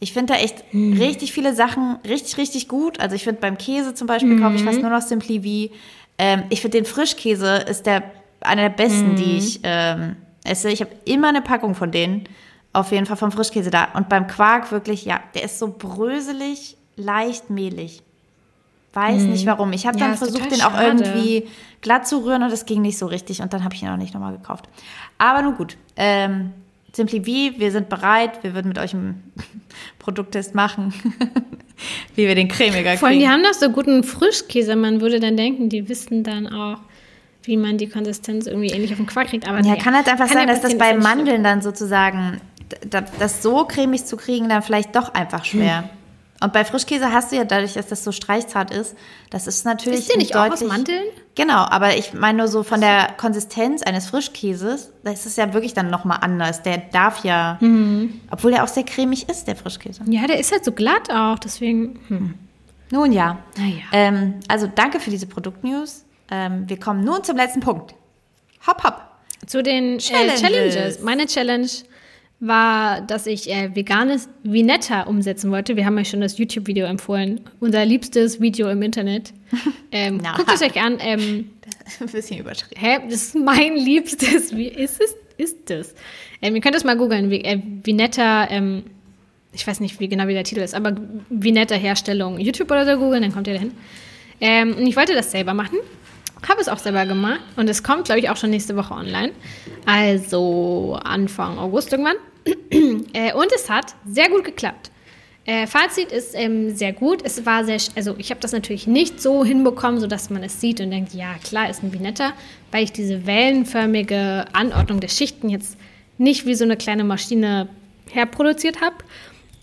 Ich finde da echt hm. richtig viele Sachen richtig, richtig gut. Also ich finde beim Käse zum Beispiel mhm. kaufe ich fast nur noch Simply V. Ähm, ich finde den Frischkäse ist der einer der besten, mhm. die ich ähm, esse. Ich habe immer eine Packung von denen. Auf jeden Fall vom Frischkäse da. Und beim Quark wirklich, ja, der ist so bröselig, leicht mehlig. Weiß mhm. nicht warum. Ich habe ja, dann versucht, den auch irgendwie glatt zu rühren und es ging nicht so richtig. Und dann habe ich ihn auch nicht nochmal gekauft. Aber nun gut. Ähm, Simply V, wir sind bereit. Wir würden mit euch einen Produkttest machen, wie wir den cremiger kriegen. Vor allem, die haben doch so guten Frischkäse. Man würde dann denken, die wissen dann auch, wie man die Konsistenz irgendwie ähnlich auf den Quark kriegt. Aber ja, nee, kann halt einfach sein, dass das bei Mandeln dann sozusagen, das so cremig zu kriegen, dann vielleicht doch einfach schwer. Hm. Und bei Frischkäse hast du ja dadurch, dass das so streichzart ist, das ist natürlich. Ist der nicht deutlich, auch aus Mandeln? Genau, aber ich meine nur so von der Konsistenz eines Frischkäses, das ist ja wirklich dann nochmal anders. Der darf ja, mhm. obwohl der auch sehr cremig ist, der Frischkäse. Ja, der ist halt so glatt auch, deswegen. Hm. Nun ja. ja. Ähm, also danke für diese Produktnews. Ähm, wir kommen nun zum letzten Punkt. Hopp, hopp. Zu den Challenges. Äh, Challenges. Meine Challenge war, dass ich äh, veganes Vinetta umsetzen wollte. Wir haben euch schon das YouTube-Video empfohlen. Unser liebstes Video im Internet. Ähm, guckt es euch an. Ähm, ein bisschen überschrieben. Hä? Das ist mein liebstes. Wie ist es? Ist das? Ähm, ihr könnt es mal googeln. Äh, Vinetta, ähm, ich weiß nicht wie genau wie der Titel ist, aber Vinetta Herstellung YouTube oder so googeln, dann kommt ihr dahin. Ähm, und ich wollte das selber machen. Habe es auch selber gemacht und es kommt, glaube ich, auch schon nächste Woche online. Also Anfang August irgendwann. Äh, und es hat sehr gut geklappt. Äh, Fazit ist ähm, sehr gut. Es war sehr, also ich habe das natürlich nicht so hinbekommen, sodass man es sieht und denkt, ja klar, ist ein Vinetta, weil ich diese wellenförmige Anordnung der Schichten jetzt nicht wie so eine kleine Maschine herproduziert habe.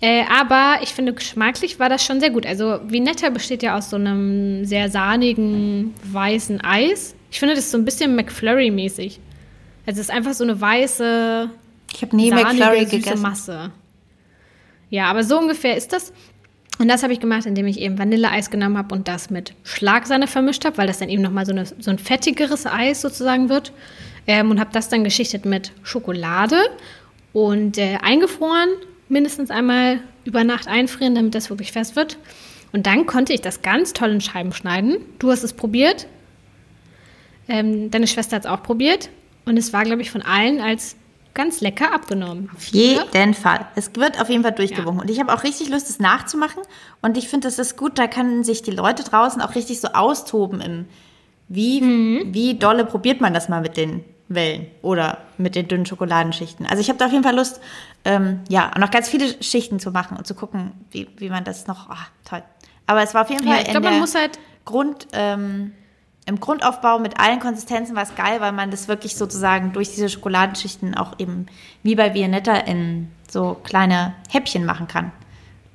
Äh, aber ich finde, geschmacklich war das schon sehr gut. Also Vinetta besteht ja aus so einem sehr sahnigen, weißen Eis. Ich finde das so ein bisschen McFlurry-mäßig. Also es ist einfach so eine weiße, ich habe nie McFlurry gegessen. Masse. Ja, aber so ungefähr ist das. Und das habe ich gemacht, indem ich eben Vanilleeis genommen habe und das mit Schlagsahne vermischt habe, weil das dann eben nochmal so, so ein fettigeres Eis sozusagen wird. Ähm, und habe das dann geschichtet mit Schokolade und äh, eingefroren, mindestens einmal über Nacht einfrieren, damit das wirklich fest wird. Und dann konnte ich das ganz toll in Scheiben schneiden. Du hast es probiert. Ähm, deine Schwester hat es auch probiert. Und es war, glaube ich, von allen als ganz lecker abgenommen. Auf jeden ja? Fall. Es wird auf jeden Fall durchgewunken. Ja. Und ich habe auch richtig Lust, es nachzumachen. Und ich finde, das ist gut, da können sich die Leute draußen auch richtig so austoben im, wie, mhm. wie dolle probiert man das mal mit den Wellen oder mit den dünnen Schokoladenschichten. Also ich habe da auf jeden Fall Lust, ähm, ja, noch ganz viele Schichten zu machen und zu gucken, wie, wie man das noch, oh, toll. Aber es war auf jeden Fall ja, ich glaub, man muss halt Grund, ähm, im Grundaufbau mit allen Konsistenzen war es geil, weil man das wirklich sozusagen durch diese Schokoladenschichten auch eben wie bei Vianetta in so kleine Häppchen machen kann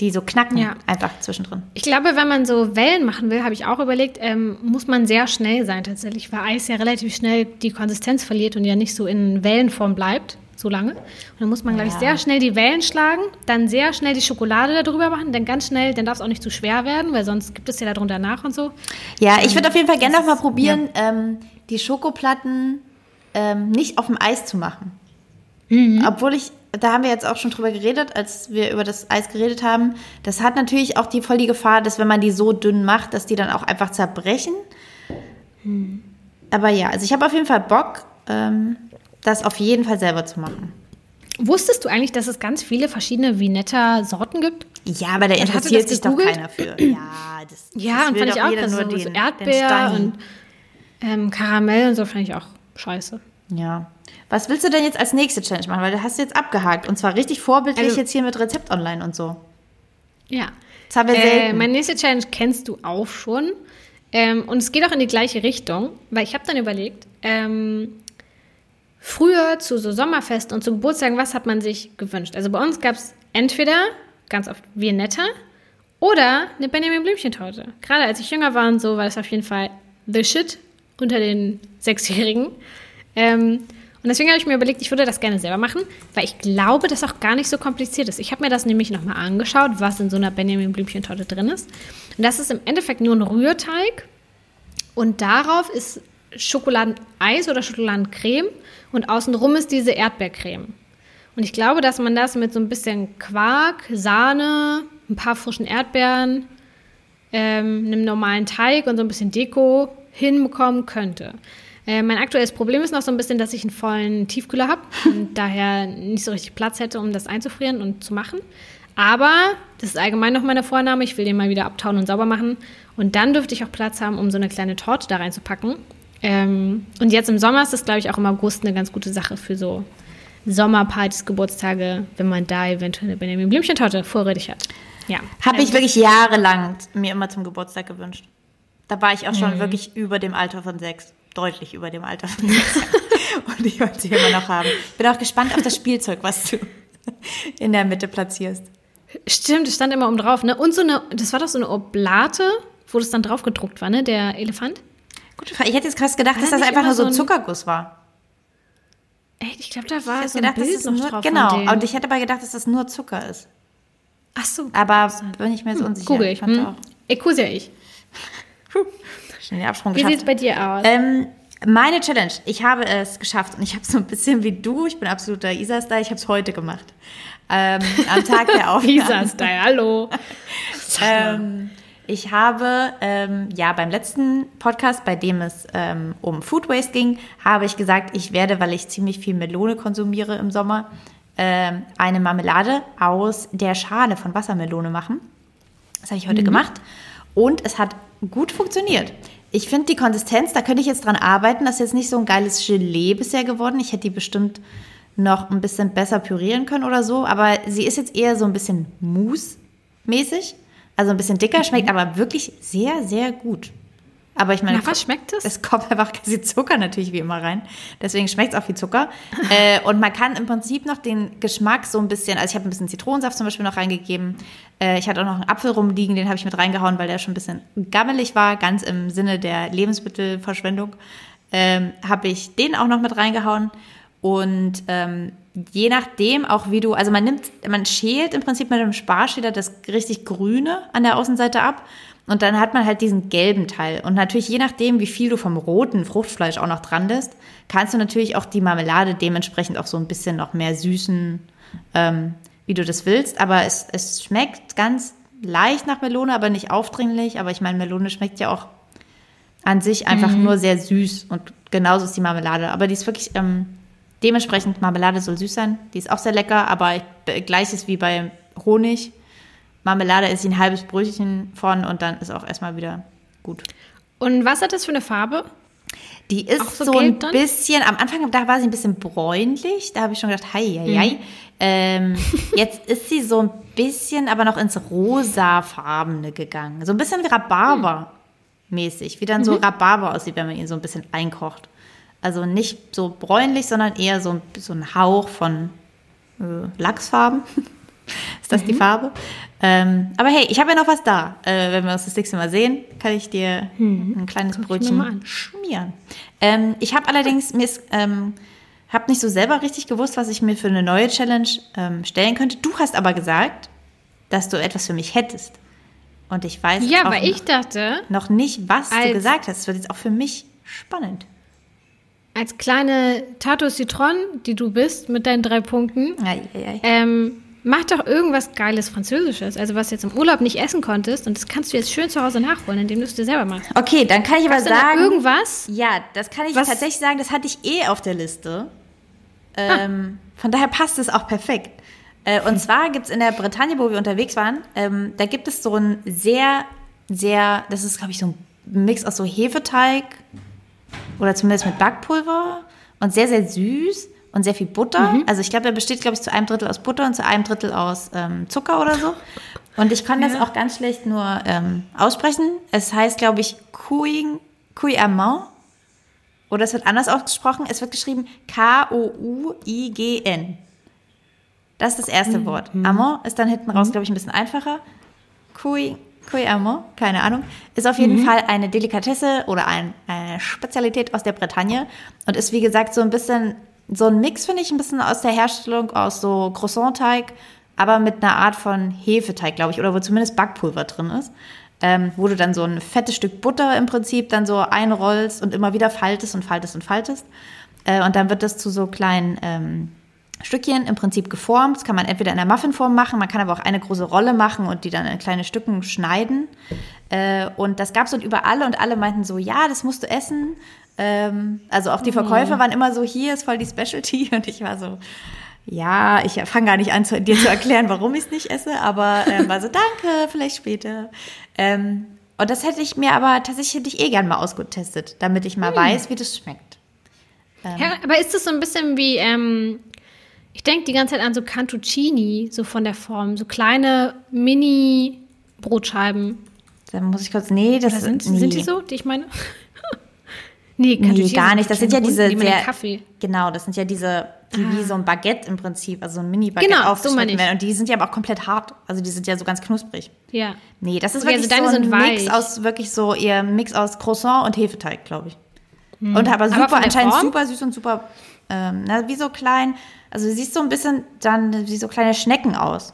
die so knacken ja. einfach zwischendrin. Ich glaube, wenn man so Wellen machen will, habe ich auch überlegt, ähm, muss man sehr schnell sein tatsächlich, weil Eis ja relativ schnell die Konsistenz verliert und ja nicht so in Wellenform bleibt so lange. Und dann muss man, glaube ich, sehr schnell die Wellen schlagen, dann sehr schnell die Schokolade darüber machen, dann ganz schnell, dann darf es auch nicht zu schwer werden, weil sonst gibt es ja darunter nach und so. Ja, ich würde auf jeden Fall gerne noch mal probieren, ja. ähm, die Schokoplatten ähm, nicht auf dem Eis zu machen. Mhm. Obwohl ich da haben wir jetzt auch schon drüber geredet, als wir über das Eis geredet haben. Das hat natürlich auch die voll die Gefahr, dass wenn man die so dünn macht, dass die dann auch einfach zerbrechen. Hm. Aber ja, also ich habe auf jeden Fall Bock, ähm, das auf jeden Fall selber zu machen. Wusstest du eigentlich, dass es ganz viele verschiedene Vinetta-Sorten gibt? Ja, aber da interessiert sich doch keiner für. Ja, das, ja das und fand ich auch krass. So, den, so Erdbeer und ähm, Karamell und so fand ich auch scheiße. Ja. Was willst du denn jetzt als nächste Challenge machen? Weil du hast jetzt abgehakt. Und zwar richtig vorbildlich also, jetzt hier mit Rezept online und so. Ja. Das haben wir. Äh, meine nächste Challenge kennst du auch schon. Ähm, und es geht auch in die gleiche Richtung, weil ich habe dann überlegt, ähm, früher zu so Sommerfesten und zu Geburtstagen, was hat man sich gewünscht? Also bei uns gab es entweder ganz oft Viennetta oder eine Benjamin Blümchentorte. Gerade als ich jünger war und so, war das auf jeden Fall the shit unter den Sechsjährigen. Ähm, und deswegen habe ich mir überlegt, ich würde das gerne selber machen, weil ich glaube, dass auch gar nicht so kompliziert ist. Ich habe mir das nämlich nochmal angeschaut, was in so einer Benjamin Blümchentorte drin ist. Und das ist im Endeffekt nur ein Rührteig. Und darauf ist Schokoladeneis oder Schokoladencreme. Und außenrum ist diese Erdbeercreme. Und ich glaube, dass man das mit so ein bisschen Quark, Sahne, ein paar frischen Erdbeeren, ähm, einem normalen Teig und so ein bisschen Deko hinbekommen könnte. Äh, mein aktuelles Problem ist noch so ein bisschen, dass ich einen vollen Tiefkühler habe und daher nicht so richtig Platz hätte, um das einzufrieren und zu machen. Aber das ist allgemein noch meine Vorname. Ich will den mal wieder abtauen und sauber machen. Und dann dürfte ich auch Platz haben, um so eine kleine Torte da reinzupacken. Ähm, und jetzt im Sommer ist das, glaube ich, auch im August eine ganz gute Sache für so Sommerpartys, Geburtstage, wenn man da eventuell eine Benjamin Blümchentorte vorrätig hat. Ja. Habe ich wirklich jahrelang mir immer zum Geburtstag gewünscht. Da war ich auch schon mhm. wirklich über dem Alter von sechs deutlich über dem Alter von Und ich wollte sie immer noch haben. Bin auch gespannt auf das Spielzeug, was du in der Mitte platzierst. Stimmt, es stand immer oben drauf, ne? Und so eine, das war doch so eine Oblate, wo das dann drauf gedruckt war, ne? Der Elefant. Gute Frage. Ich hätte jetzt krass gedacht, war dass das einfach nur so ein Zuckerguss war. Echt? Ich glaube, da war so gedacht, ein Bild noch nur, drauf. Genau. Und ich hätte aber gedacht, dass das nur Zucker ist. Ach so. Aber bin ich mir so hm, unsicher. Google ich. Hm. Ekusia ich. Schnell den Absprung Wie geschafft. Wie sieht es bei dir aus? Ähm, meine Challenge, ich habe es geschafft und ich habe so ein bisschen wie du, ich bin absoluter Isa-Style, ich habe es heute gemacht. Ähm, am Tag der Aufnahme. Isa-Style, hallo. ähm, ich habe, ähm, ja, beim letzten Podcast, bei dem es ähm, um Food Waste ging, habe ich gesagt, ich werde, weil ich ziemlich viel Melone konsumiere im Sommer, ähm, eine Marmelade aus der Schale von Wassermelone machen. Das habe ich heute mhm. gemacht. Und es hat gut funktioniert. Ich finde die Konsistenz, da könnte ich jetzt dran arbeiten. Das ist jetzt nicht so ein geiles Gelee bisher geworden. Ich hätte die bestimmt noch ein bisschen besser pürieren können oder so. Aber sie ist jetzt eher so ein bisschen Mousse-mäßig. Also ein bisschen dicker, schmeckt mhm. aber wirklich sehr, sehr gut. Aber ich meine, Na, was schmeckt das? Es kommt einfach quasi Zucker natürlich wie immer rein. Deswegen schmeckt es auch wie Zucker. äh, und man kann im Prinzip noch den Geschmack so ein bisschen, also ich habe ein bisschen Zitronensaft zum Beispiel noch reingegeben. Äh, ich hatte auch noch einen Apfel rumliegen, den habe ich mit reingehauen, weil der schon ein bisschen gammelig war, ganz im Sinne der Lebensmittelverschwendung. Ähm, habe ich den auch noch mit reingehauen. Und ähm, je nachdem auch wie du, also man nimmt, man schält im Prinzip mit dem Sparschäler das richtig Grüne an der Außenseite ab und dann hat man halt diesen gelben Teil. Und natürlich, je nachdem, wie viel du vom roten Fruchtfleisch auch noch dran lässt, kannst du natürlich auch die Marmelade dementsprechend auch so ein bisschen noch mehr süßen, ähm, wie du das willst. Aber es, es schmeckt ganz leicht nach Melone, aber nicht aufdringlich. Aber ich meine, Melone schmeckt ja auch an sich einfach mhm. nur sehr süß. Und genauso ist die Marmelade. Aber die ist wirklich, ähm, dementsprechend Marmelade soll süß sein. Die ist auch sehr lecker, aber gleiches wie bei Honig. Marmelade ist ein halbes Brötchen von und dann ist auch erstmal wieder gut. Und was hat das für eine Farbe? Die ist so, so ein bisschen, am Anfang da war sie ein bisschen bräunlich, da habe ich schon gedacht, hei, hei, hei. Mhm. Ähm, jetzt ist sie so ein bisschen, aber noch ins rosafarbene gegangen. So ein bisschen wie Rhabarber-mäßig, wie dann mhm. so Rhabarber aussieht, wenn man ihn so ein bisschen einkocht. Also nicht so bräunlich, sondern eher so, so ein Hauch von äh, Lachsfarben. ist das mhm. die Farbe? Ähm, aber hey, ich habe ja noch was da. Äh, wenn wir uns das nächste Mal sehen, kann ich dir mhm. ein kleines Guck Brötchen schmieren. Ähm, ich habe allerdings, mir ist, ähm, habe nicht so selber richtig gewusst, was ich mir für eine neue Challenge ähm, stellen könnte. Du hast aber gesagt, dass du etwas für mich hättest. Und ich weiß ja, aber ich dachte, noch nicht, was du gesagt hast. Das wird jetzt auch für mich spannend als kleine Tato Citron, die du bist mit deinen drei Punkten, ei, ei, ei. Ähm, mach doch irgendwas Geiles Französisches, also was du jetzt im Urlaub nicht essen konntest und das kannst du jetzt schön zu Hause nachholen, indem du es dir selber machst. Okay, dann kann ich aber sagen. irgendwas? Ja, das kann ich was? tatsächlich sagen, das hatte ich eh auf der Liste. Ähm, ah. Von daher passt es auch perfekt. Äh, und zwar gibt es in der Bretagne, wo wir unterwegs waren, ähm, da gibt es so ein sehr, sehr, das ist glaube ich so ein Mix aus so Hefeteig, oder zumindest mit Backpulver und sehr, sehr süß und sehr viel Butter. Mhm. Also ich glaube, er besteht, glaube ich, zu einem Drittel aus Butter und zu einem Drittel aus ähm, Zucker oder so. Und ich kann ja. das auch ganz schlecht nur ähm, aussprechen. Es heißt, glaube ich, Couing, Couillamant. Oder es wird anders ausgesprochen. Es wird geschrieben K-O-U-I-G-N. Das ist das erste mhm. Wort. Amant ist dann hinten raus, mhm. glaube ich, ein bisschen einfacher. Couing, Cuillermo, keine Ahnung, ist auf jeden mhm. Fall eine Delikatesse oder ein, eine Spezialität aus der Bretagne und ist wie gesagt so ein bisschen so ein Mix finde ich ein bisschen aus der Herstellung aus so Croissant-Teig, aber mit einer Art von Hefeteig, glaube ich, oder wo zumindest Backpulver drin ist. Ähm, wo du dann so ein fettes Stück Butter im Prinzip dann so einrollst und immer wieder faltest und faltest und faltest. Äh, und dann wird das zu so kleinen ähm, Stückchen im Prinzip geformt. Das kann man entweder in der Muffinform machen, man kann aber auch eine große Rolle machen und die dann in kleine Stücken schneiden. Äh, und das gab es und überall und alle meinten so, ja, das musst du essen. Ähm, also auch die mhm. Verkäufer waren immer so, hier ist voll die Specialty und ich war so, ja, ich fange gar nicht an, zu, dir zu erklären, warum ich es nicht esse, aber äh, war so, danke, vielleicht später. Ähm, und das hätte ich mir aber tatsächlich hätte ich eh gern mal ausgetestet, damit ich mal hm. weiß, wie das schmeckt. Ähm, ja, aber ist das so ein bisschen wie ähm, ich denke die ganze Zeit an so Cantuccini, so von der Form, so kleine Mini-Brotscheiben. Da muss ich kurz, nee, das sind, nee. sind die so, die ich meine? nee, nee, gar nicht. Das sind ja diese Runden, sehr, Kaffee. genau, das sind ja diese, die ah. wie so ein Baguette im Prinzip, also so ein Mini-Baguette genau, aufgeschnitten so werden. Und die sind ja aber auch komplett hart. Also die sind ja so ganz knusprig. Ja. Nee, das ist okay, wirklich also so ein Mix aus, wirklich so eher Mix aus Croissant und Hefeteig, glaube ich. Hm. Und aber super, aber anscheinend Form? super süß und super, ähm, na, wie so klein. Also du siehst so ein bisschen dann wie so kleine Schnecken aus.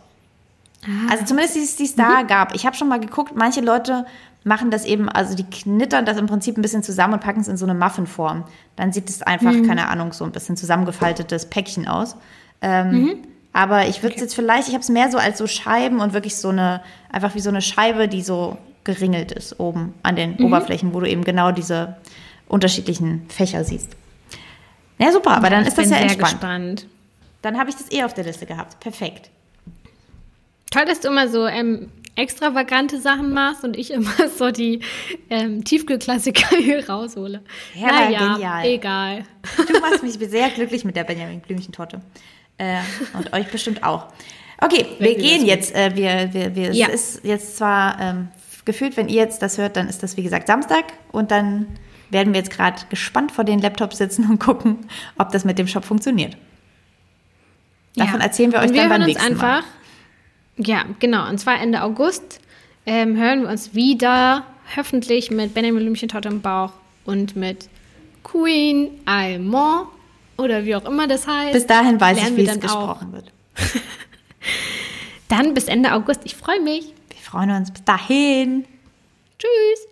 Ah. Also zumindest die, die es da mhm. gab. Ich habe schon mal geguckt, manche Leute machen das eben, also die knittern das im Prinzip ein bisschen zusammen und packen es in so eine Muffinform. Dann sieht es einfach, mhm. keine Ahnung, so ein bisschen zusammengefaltetes Päckchen aus. Ähm, mhm. Aber ich würde es okay. jetzt vielleicht, ich habe es mehr so als so Scheiben und wirklich so eine, einfach wie so eine Scheibe, die so geringelt ist oben an den mhm. Oberflächen, wo du eben genau diese unterschiedlichen Fächer siehst. Ja, super, aber ja, dann ist das ja entspannt. Gespannt. Dann habe ich das eh auf der Liste gehabt. Perfekt. Toll, dass du immer so ähm, extravagante Sachen machst und ich immer so die ähm, Tiefkühlklassiker hier raushole. Ja, naja, genial. egal. Du machst mich sehr glücklich mit der Benjamin Blümchentorte. Äh, und euch bestimmt auch. Okay, wir gehen jetzt. Äh, wir, wir, wir, ja. Es ist jetzt zwar ähm, gefühlt, wenn ihr jetzt das hört, dann ist das wie gesagt Samstag und dann werden wir jetzt gerade gespannt vor den Laptops sitzen und gucken, ob das mit dem Shop funktioniert. Davon ja. erzählen wir euch wir dann beim nächsten einfach, Mal. Ja, genau. Und zwar Ende August ähm, hören wir uns wieder, hoffentlich mit Benjamin Blümchentorte im Bauch und mit Queen Almond oder wie auch immer das heißt. Bis dahin weiß ich, wie es gesprochen auch. wird. dann bis Ende August. Ich freue mich. Wir freuen uns. Bis dahin. Tschüss.